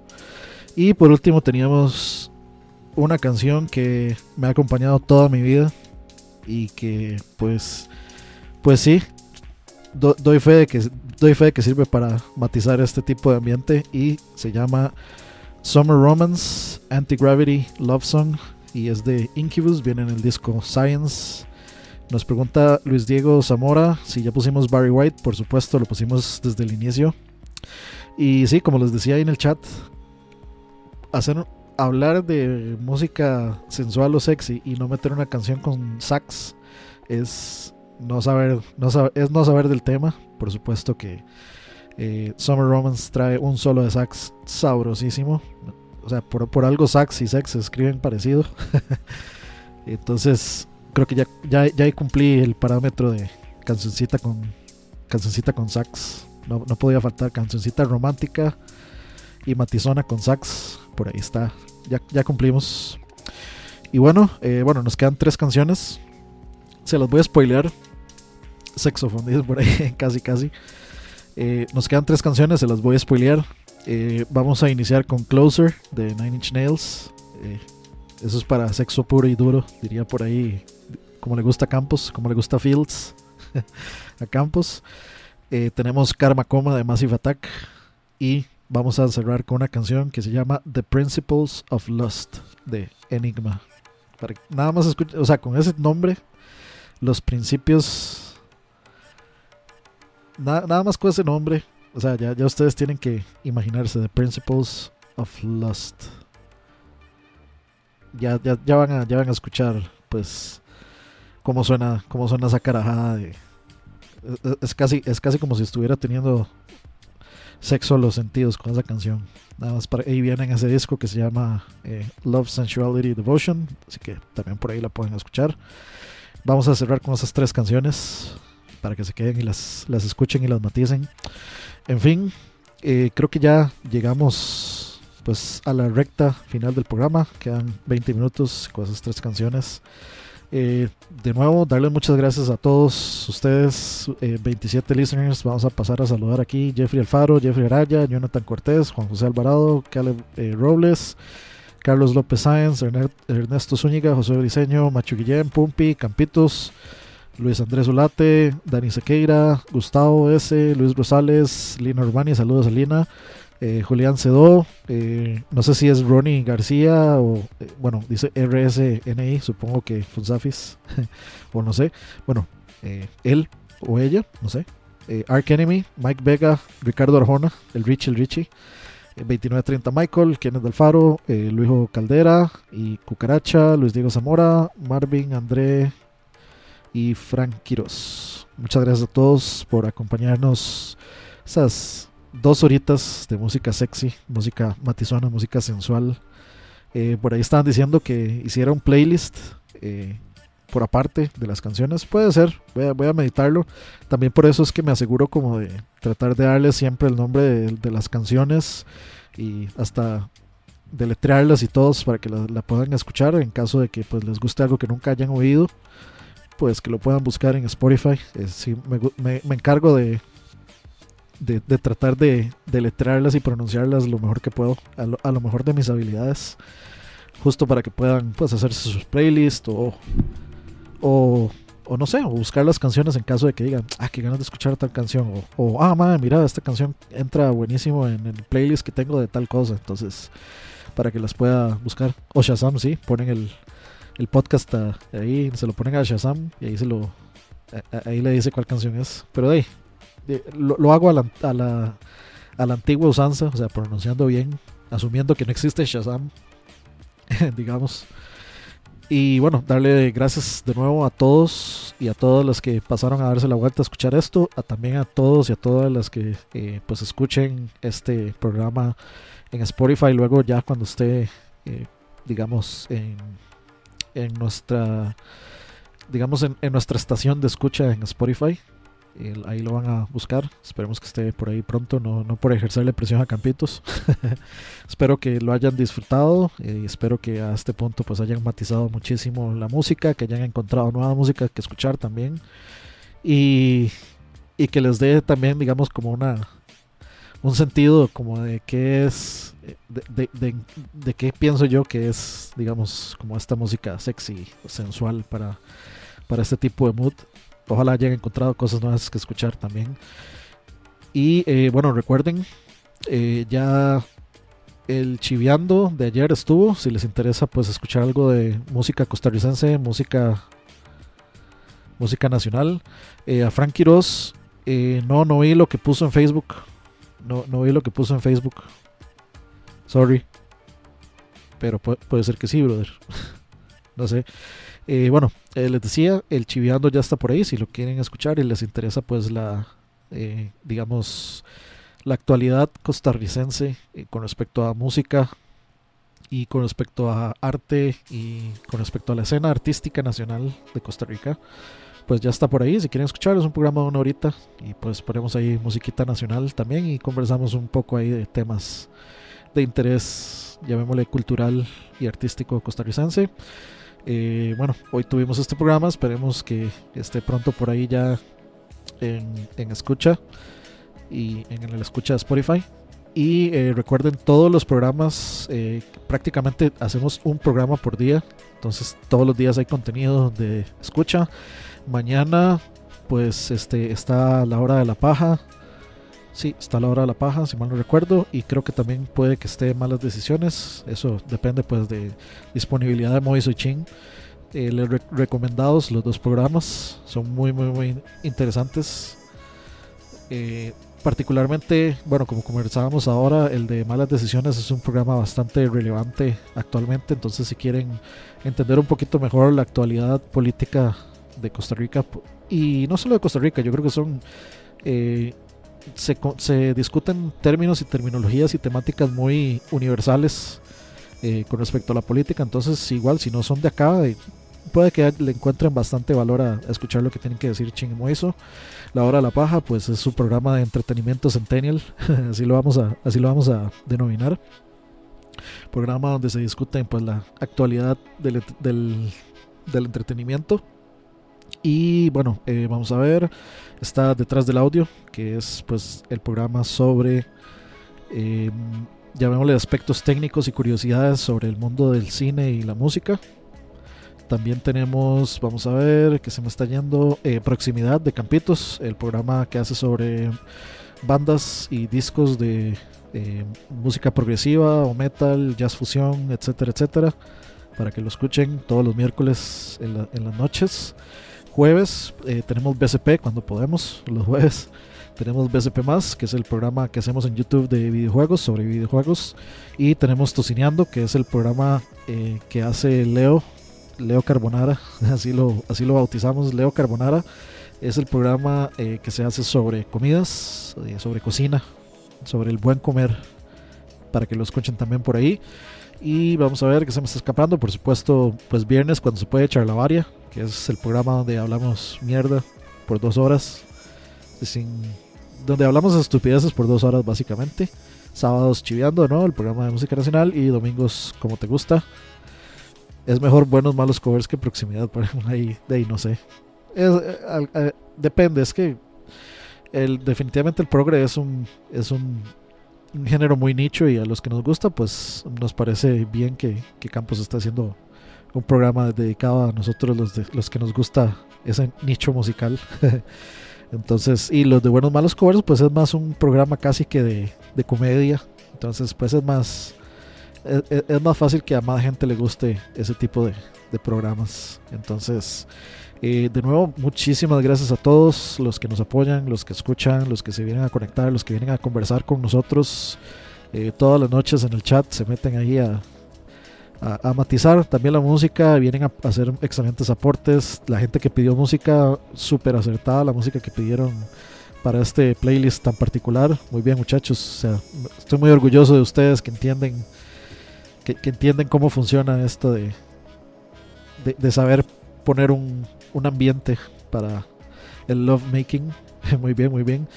Y por último teníamos una canción que me ha acompañado toda mi vida y que pues pues sí, do- doy fe de que doy fe de que sirve para matizar este tipo de ambiente y se llama Summer Romance Anti-Gravity Love Song y es de Incubus, viene en el disco Science. Nos pregunta Luis Diego Zamora si ya pusimos Barry White, por supuesto lo pusimos desde el inicio. Y sí, como les decía ahí en el chat, hacer hablar de música sensual o sexy y no meter una canción con sax es no saber, no es no saber del tema. Por supuesto que eh, Summer Romance trae un solo de sax sabrosísimo. O sea, por, por algo sax y sex se escriben parecido. Entonces, creo que ya, ya, ya cumplí el parámetro de cancioncita con cancioncita con sax. No, no podía faltar cancioncita romántica y matizona con sax. Por ahí está. Ya, ya cumplimos. Y bueno, eh, bueno, nos quedan tres canciones. Se las voy a spoilear. Sexophone, dice por ahí, casi, casi. Eh, nos quedan tres canciones, se las voy a spoilear. Eh, vamos a iniciar con Closer de Nine Inch Nails. Eh, eso es para sexo puro y duro, diría por ahí. Como le gusta Campos, como le gusta Fields a Campos. Tenemos Karma Coma de Massive Attack. Y vamos a cerrar con una canción que se llama The Principles of Lust de Enigma. Para nada más escuchen, o sea, con ese nombre, los principios. Na- nada más con ese nombre, o sea, ya, ya ustedes tienen que imaginarse The Principles of Lust. Ya, ya, ya, van, a, ya van a escuchar, pues, cómo suena, cómo suena esa carajada de. es- Es casi, es casi como si estuviera teniendo sexo a los sentidos con esa canción. Nada más para ahí viene en ese disco que se llama eh, Love, Sensuality, Devotion. Así que también por ahí la pueden escuchar. Vamos a cerrar con esas tres canciones para que se queden y las, las escuchen y las maticen. En fin, eh, creo que ya llegamos pues a la recta final del programa. Quedan 20 minutos con esas tres canciones. Eh, de nuevo, darles muchas gracias a todos ustedes, eh, 27 listeners. Vamos a pasar a saludar aquí: Jeffrey Alfaro, Jeffrey Araya, Jonathan Cortés, Juan José Alvarado, Caleb eh, Robles, Carlos López Sáenz, Erne- Ernesto Zúñiga, José Briseño, Macho Guillén, Pumpi, Campitos, Luis Andrés Ulate, Dani Sequeira, Gustavo S., Luis Rosales, Lina Urbani, saludos a Lina. eh, Julián Cedó, eh, no sé si es Ronnie García o, eh, bueno, dice RSNI, supongo que Funsafis, o no sé, bueno, él o ella, no sé, Ark Enemy, Mike Vega, Ricardo Arjona, el Richie, el Richie, eh, 2930 Michael, Kenneth Alfaro, eh, Luijo Caldera y Cucaracha, Luis Diego Zamora, Marvin, André y Frank Quiros. Muchas gracias a todos por acompañarnos esas dos horitas de música sexy, música matizona, música sensual. Eh, por ahí estaban diciendo que hiciera un playlist eh, por aparte de las canciones. Puede ser, voy a, meditarlo. También por eso es que me aseguro como de tratar de darle siempre el nombre de, de las canciones y hasta deletrearlas y todos para que la, la puedan escuchar en caso de que pues les guste algo que nunca hayan oído pues que lo puedan buscar en Spotify sí, me, encargo de, de, de tratar de deletrearlas y pronunciarlas lo mejor que puedo a lo, mejor de mis habilidades justo para que puedan pues hacerse sus playlists o, o no sé, o buscar las canciones en caso de que digan, ah, qué ganas de escuchar tal canción, o, o ah, madre, mira, esta canción entra buenísimo en el playlist que tengo de tal cosa, entonces, para que las pueda buscar. O Shazam, sí, ponen el, el podcast a- ahí, se lo ponen a Shazam y ahí se lo a- a- ahí le dice cuál canción es. Pero ahí lo, hago a la, a, la, a antigua usanza, o sea, pronunciando bien, asumiendo que no existe Shazam, digamos. Y bueno, darle gracias de nuevo a todos y a todas las que pasaron a darse la vuelta a escuchar esto, a también a todos y a todas las que eh, pues escuchen este programa en Spotify luego ya cuando esté eh, digamos en, en nuestra digamos en, en nuestra estación de escucha en Spotify. El- ahí lo van a buscar. Esperemos que esté por ahí pronto no, no por ejercerle presión a Campitos. Espero que lo hayan disfrutado eh, y espero que a este punto pues hayan matizado muchísimo la música que hayan encontrado nueva música que escuchar también. Y, y que les dé también digamos como una un sentido como de qué es de, de, de- qué pienso yo que es digamos como esta música sexy sensual para para este tipo de mood. Ojalá hayan encontrado cosas nuevas que escuchar también. Y eh, bueno recuerden eh, ya el chiviando de ayer estuvo. Si les interesa pues escuchar algo de música costarricense música música nacional. Eh, a Frank Quiroz no no vi lo que puso en Facebook. No, no vi lo que puso en Facebook. Sorry. Pero pu- puede ser que sí, brother. no sé. Eh, bueno, eh, les decía, el chiviando ya está por ahí. Si lo quieren escuchar y les interesa, pues la, eh, digamos, la actualidad costarricense eh, con respecto a música y con respecto a arte y con respecto a la escena artística nacional de Costa Rica pues ya está por ahí. Si quieren escuchar, es un programa de una horita. Y pues ponemos ahí musiquita nacional también y conversamos un poco ahí de temas de interés, llamémosle cultural y artístico costarricense. Eh, bueno, hoy tuvimos este programa. Esperemos que esté pronto por ahí ya en, en escucha y en el escucha de Spotify. Y eh, recuerden, todos los programas, eh, prácticamente hacemos un programa por día. Entonces, todos los días hay contenido de escucha. Mañana, pues, este está la hora de la paja. Sí, está la hora de la paja, si mal no recuerdo. Y creo que también puede que esté malas decisiones. Eso depende, pues, de disponibilidad de Moiso y Chin. Eh, les re- recomendados los dos programas. Son muy, muy, muy interesantes. Eh, particularmente, bueno, como conversábamos ahora, el de malas decisiones es un programa bastante relevante actualmente. Entonces, si quieren entender un poquito mejor la actualidad política de Costa Rica, y no solo de Costa Rica, yo creo que son. eh, se, se discuten términos y terminologías y temáticas muy universales eh, con respecto a la política. Entonces, igual, si no son de acá, eh, puede que le encuentren bastante valor a, escuchar lo que tienen que decir Ching y Moiso. La Hora de la Paja, pues es su programa de entretenimiento centennial, así lo vamos a, así lo vamos a denominar. Programa donde se discute pues la actualidad del, del, del entretenimiento. Y bueno, eh, vamos a ver, está detrás del audio, que es pues el programa sobre, eh, llamémosle aspectos técnicos y curiosidades sobre el mundo del cine y la música. También tenemos, vamos a ver, que se me está yendo, eh, Proximidad de Campitos, el programa que hace sobre bandas y discos de eh, música progresiva o metal, jazz fusión, etcétera, etcétera, para que lo escuchen todos los miércoles en las noches. Jueves eh, tenemos BCP cuando podemos, los jueves. Tenemos BCP Más, que es el programa que hacemos en YouTube de videojuegos, sobre videojuegos. Y tenemos Tocineando, que es el programa eh, que hace Leo, Leo Carbonara, así lo, así lo bautizamos, Leo Carbonara. Es el programa eh, que se hace sobre comidas, eh, sobre cocina, sobre el buen comer, para que lo escuchen también por ahí. Y vamos a ver qué se me está escapando. Por supuesto, pues viernes cuando se puede echar la varia, que es el programa donde hablamos mierda por dos horas. Sin, donde hablamos de estupideces por dos horas básicamente. Sábados chiviando, ¿no? El programa de música nacional. Y domingos como te gusta. Es mejor buenos, malos covers que proximidad. Por ejemplo, ahí, de ahí no sé. Eh, eh, depende, es que el, definitivamente el progre es un, es un, un género muy nicho y a los que nos gusta, pues nos parece bien que, que Campos está haciendo un programa dedicado a nosotros los, de, los que nos gusta ese nicho musical. Entonces, y los de buenos malos covers, pues es más un programa casi que de, de comedia. Entonces, pues es más es, es- es más fácil que a más gente le guste ese tipo de programas. Entonces, eh, de nuevo, muchísimas gracias a todos los que nos apoyan, los que escuchan, los que se vienen a conectar, los que vienen a conversar con nosotros. Eh, todas las noches en el chat se meten ahí a, a, matizar también la música, vienen a hacer excelentes aportes. La gente que pidió música, súper acertada, la música que pidieron para este playlist tan particular. Muy bien, muchachos. O sea, estoy muy orgulloso de ustedes que entienden que, entienden cómo funciona esto de, de saber poner un, un ambiente para el love making. muy bien, muy bien.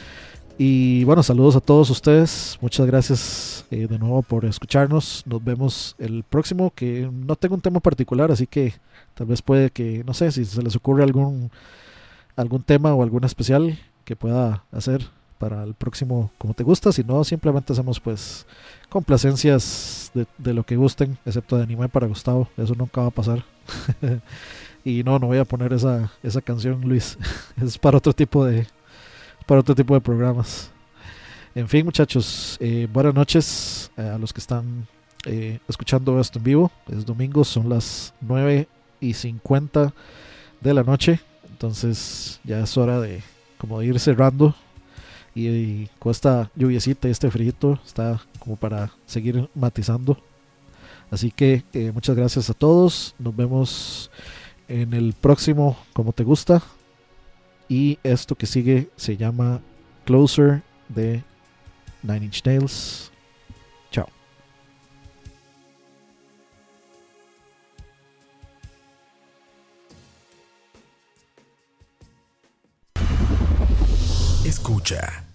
Y bueno, saludos a todos ustedes. Muchas gracias eh, de nuevo por escucharnos. Nos vemos el próximo, que no tengo un tema particular, así que tal vez puede que, no sé, si se les ocurre algún, algún tema o algún especial que pueda hacer para el próximo como te gusta. Si no, simplemente hacemos pues complacencias de, de lo que gusten, excepto de anime para Gustavo. Eso nunca va a pasar. y no, no voy a poner esa, esa canción, Luis. es para otro tipo de para otro tipo de programas. En fin, muchachos, eh, buenas noches a los que están eh, escuchando esto en vivo. Es domingo, son las 9 y 50 de la noche. Entonces ya es hora de como ir cerrando. Y, y con esta lluviecita y este frío está como para seguir matizando. Así que eh, muchas gracias a todos. Nos vemos en el próximo Como Te Gusta. Y esto que sigue se llama Closer de Nine Inch Nails. Chao. Escucha.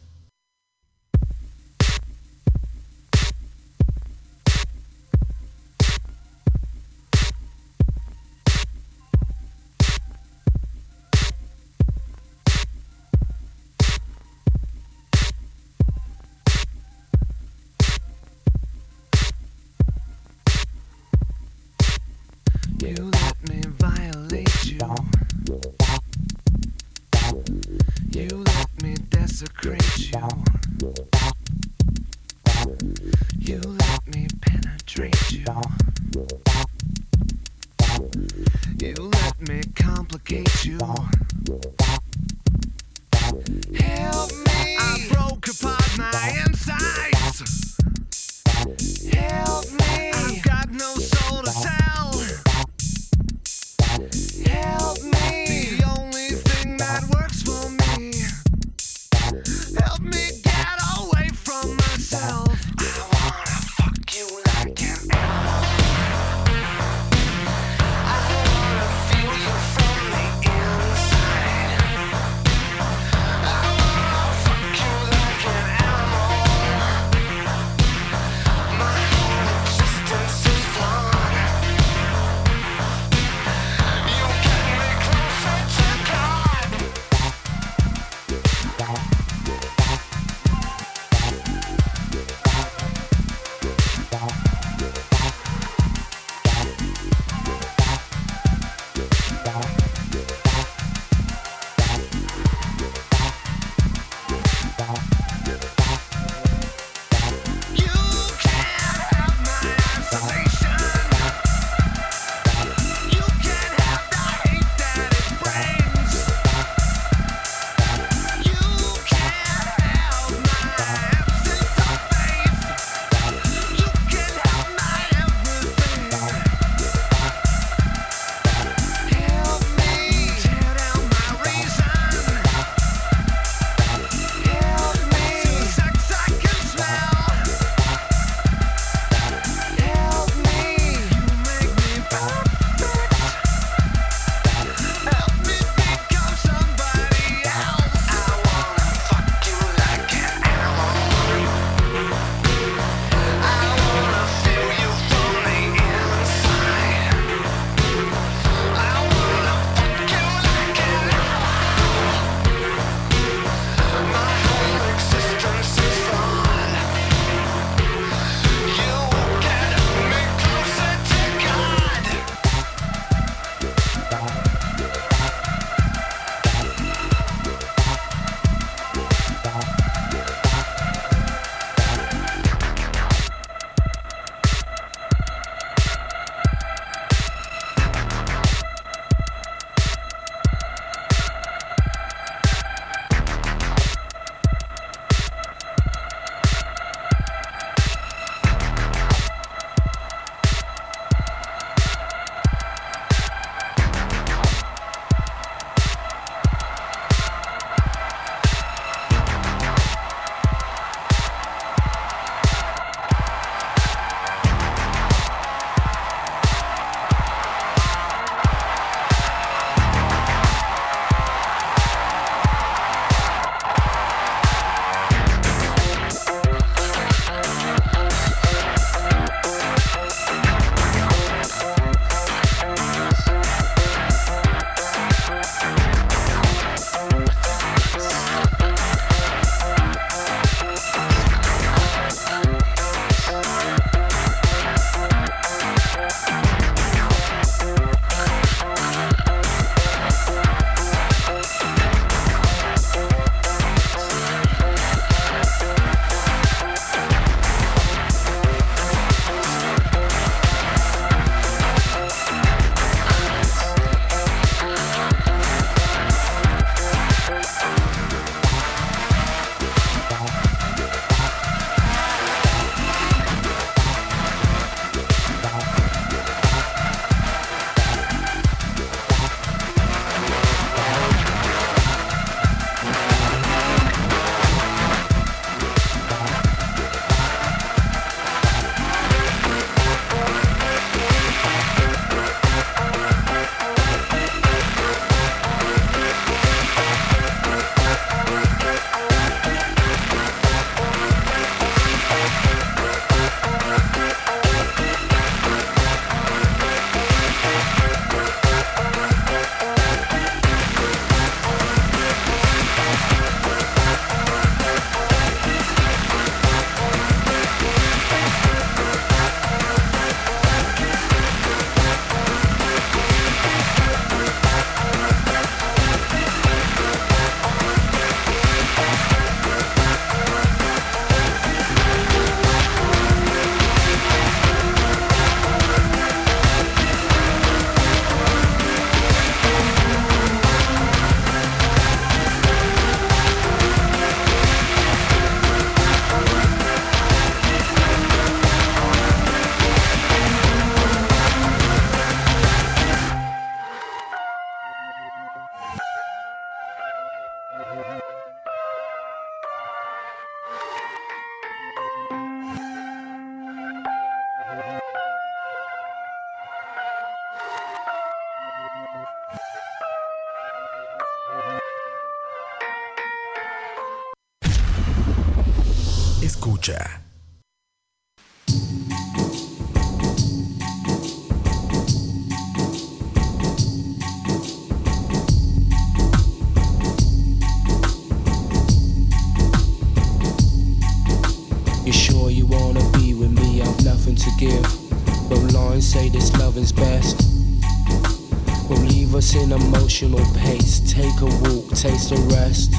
taste of rest,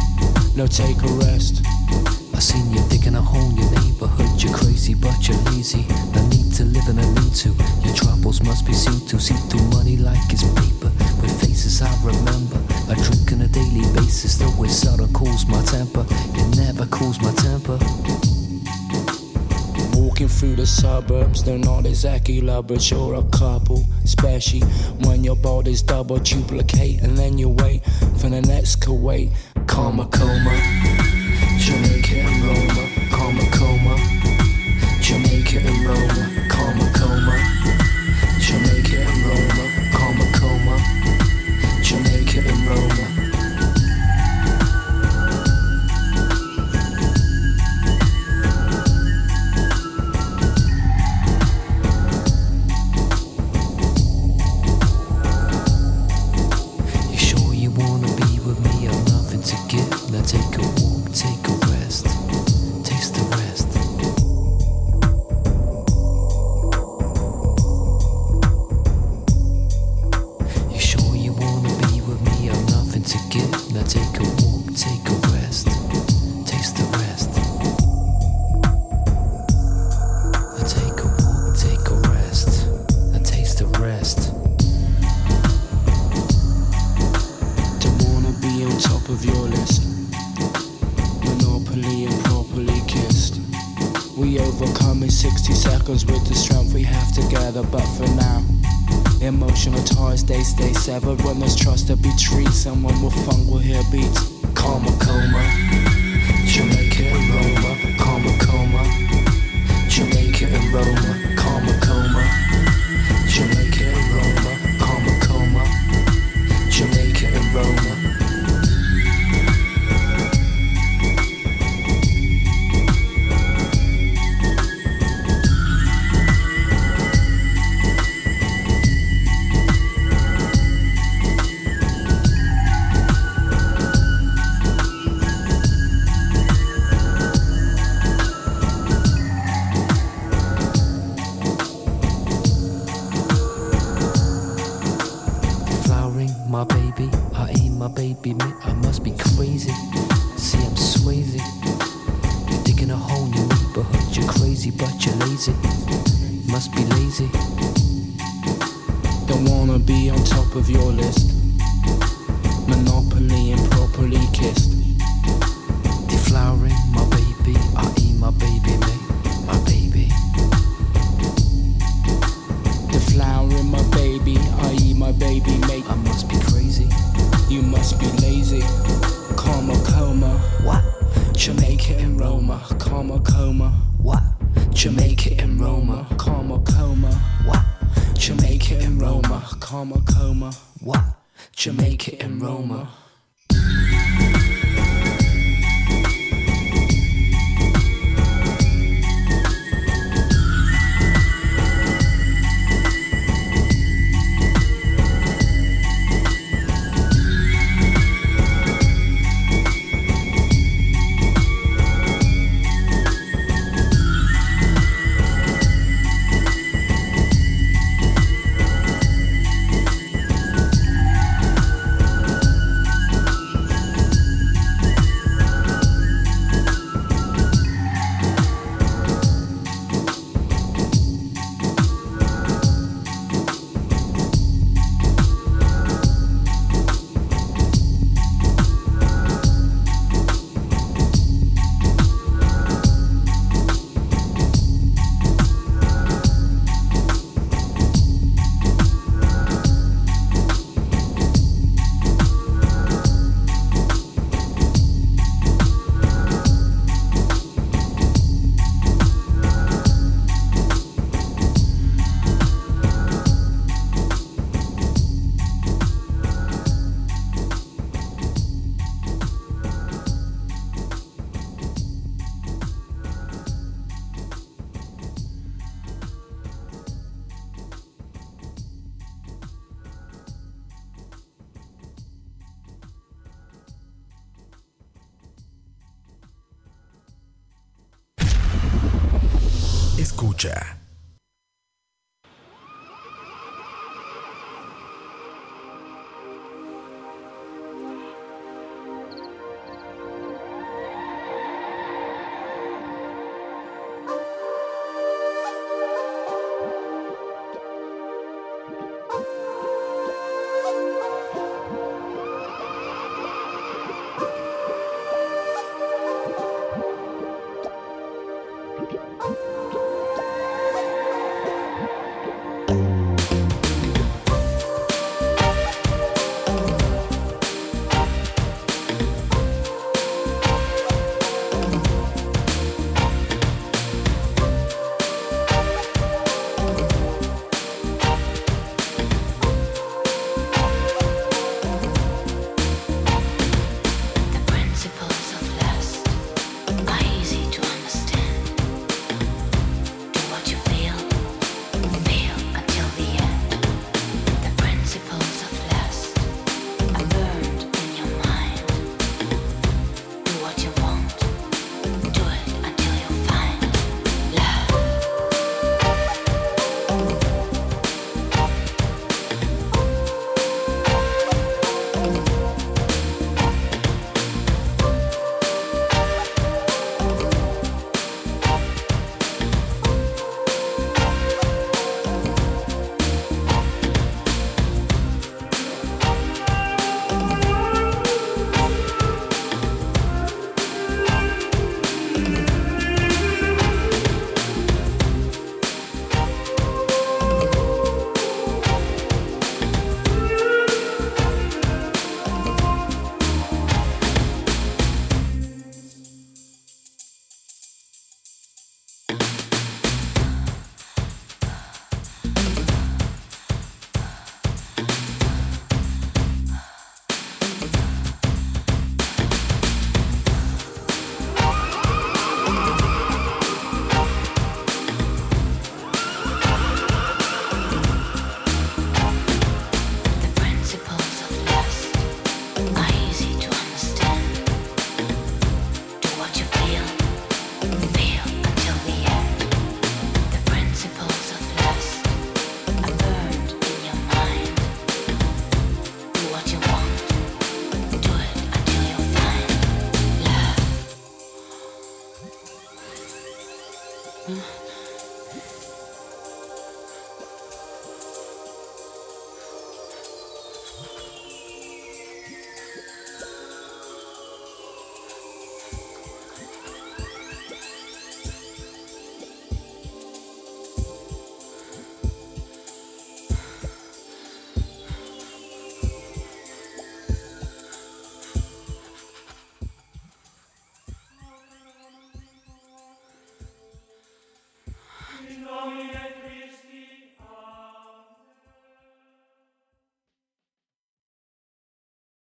no take a rest. I seen you digging a hole in your neighborhood. You're crazy, but you're lazy. No need to live in a need to. Your troubles must be seen to. See through money like it's paper. With faces I remember. I drink on a daily basis, though way seldom cools my temper. It never cools my temper. Walking through the suburbs, they're not exactly lovers. You're a couple, especially when your body's double duplicate, and then you wait in an ex-Kuwait, karma coma. Jamaican.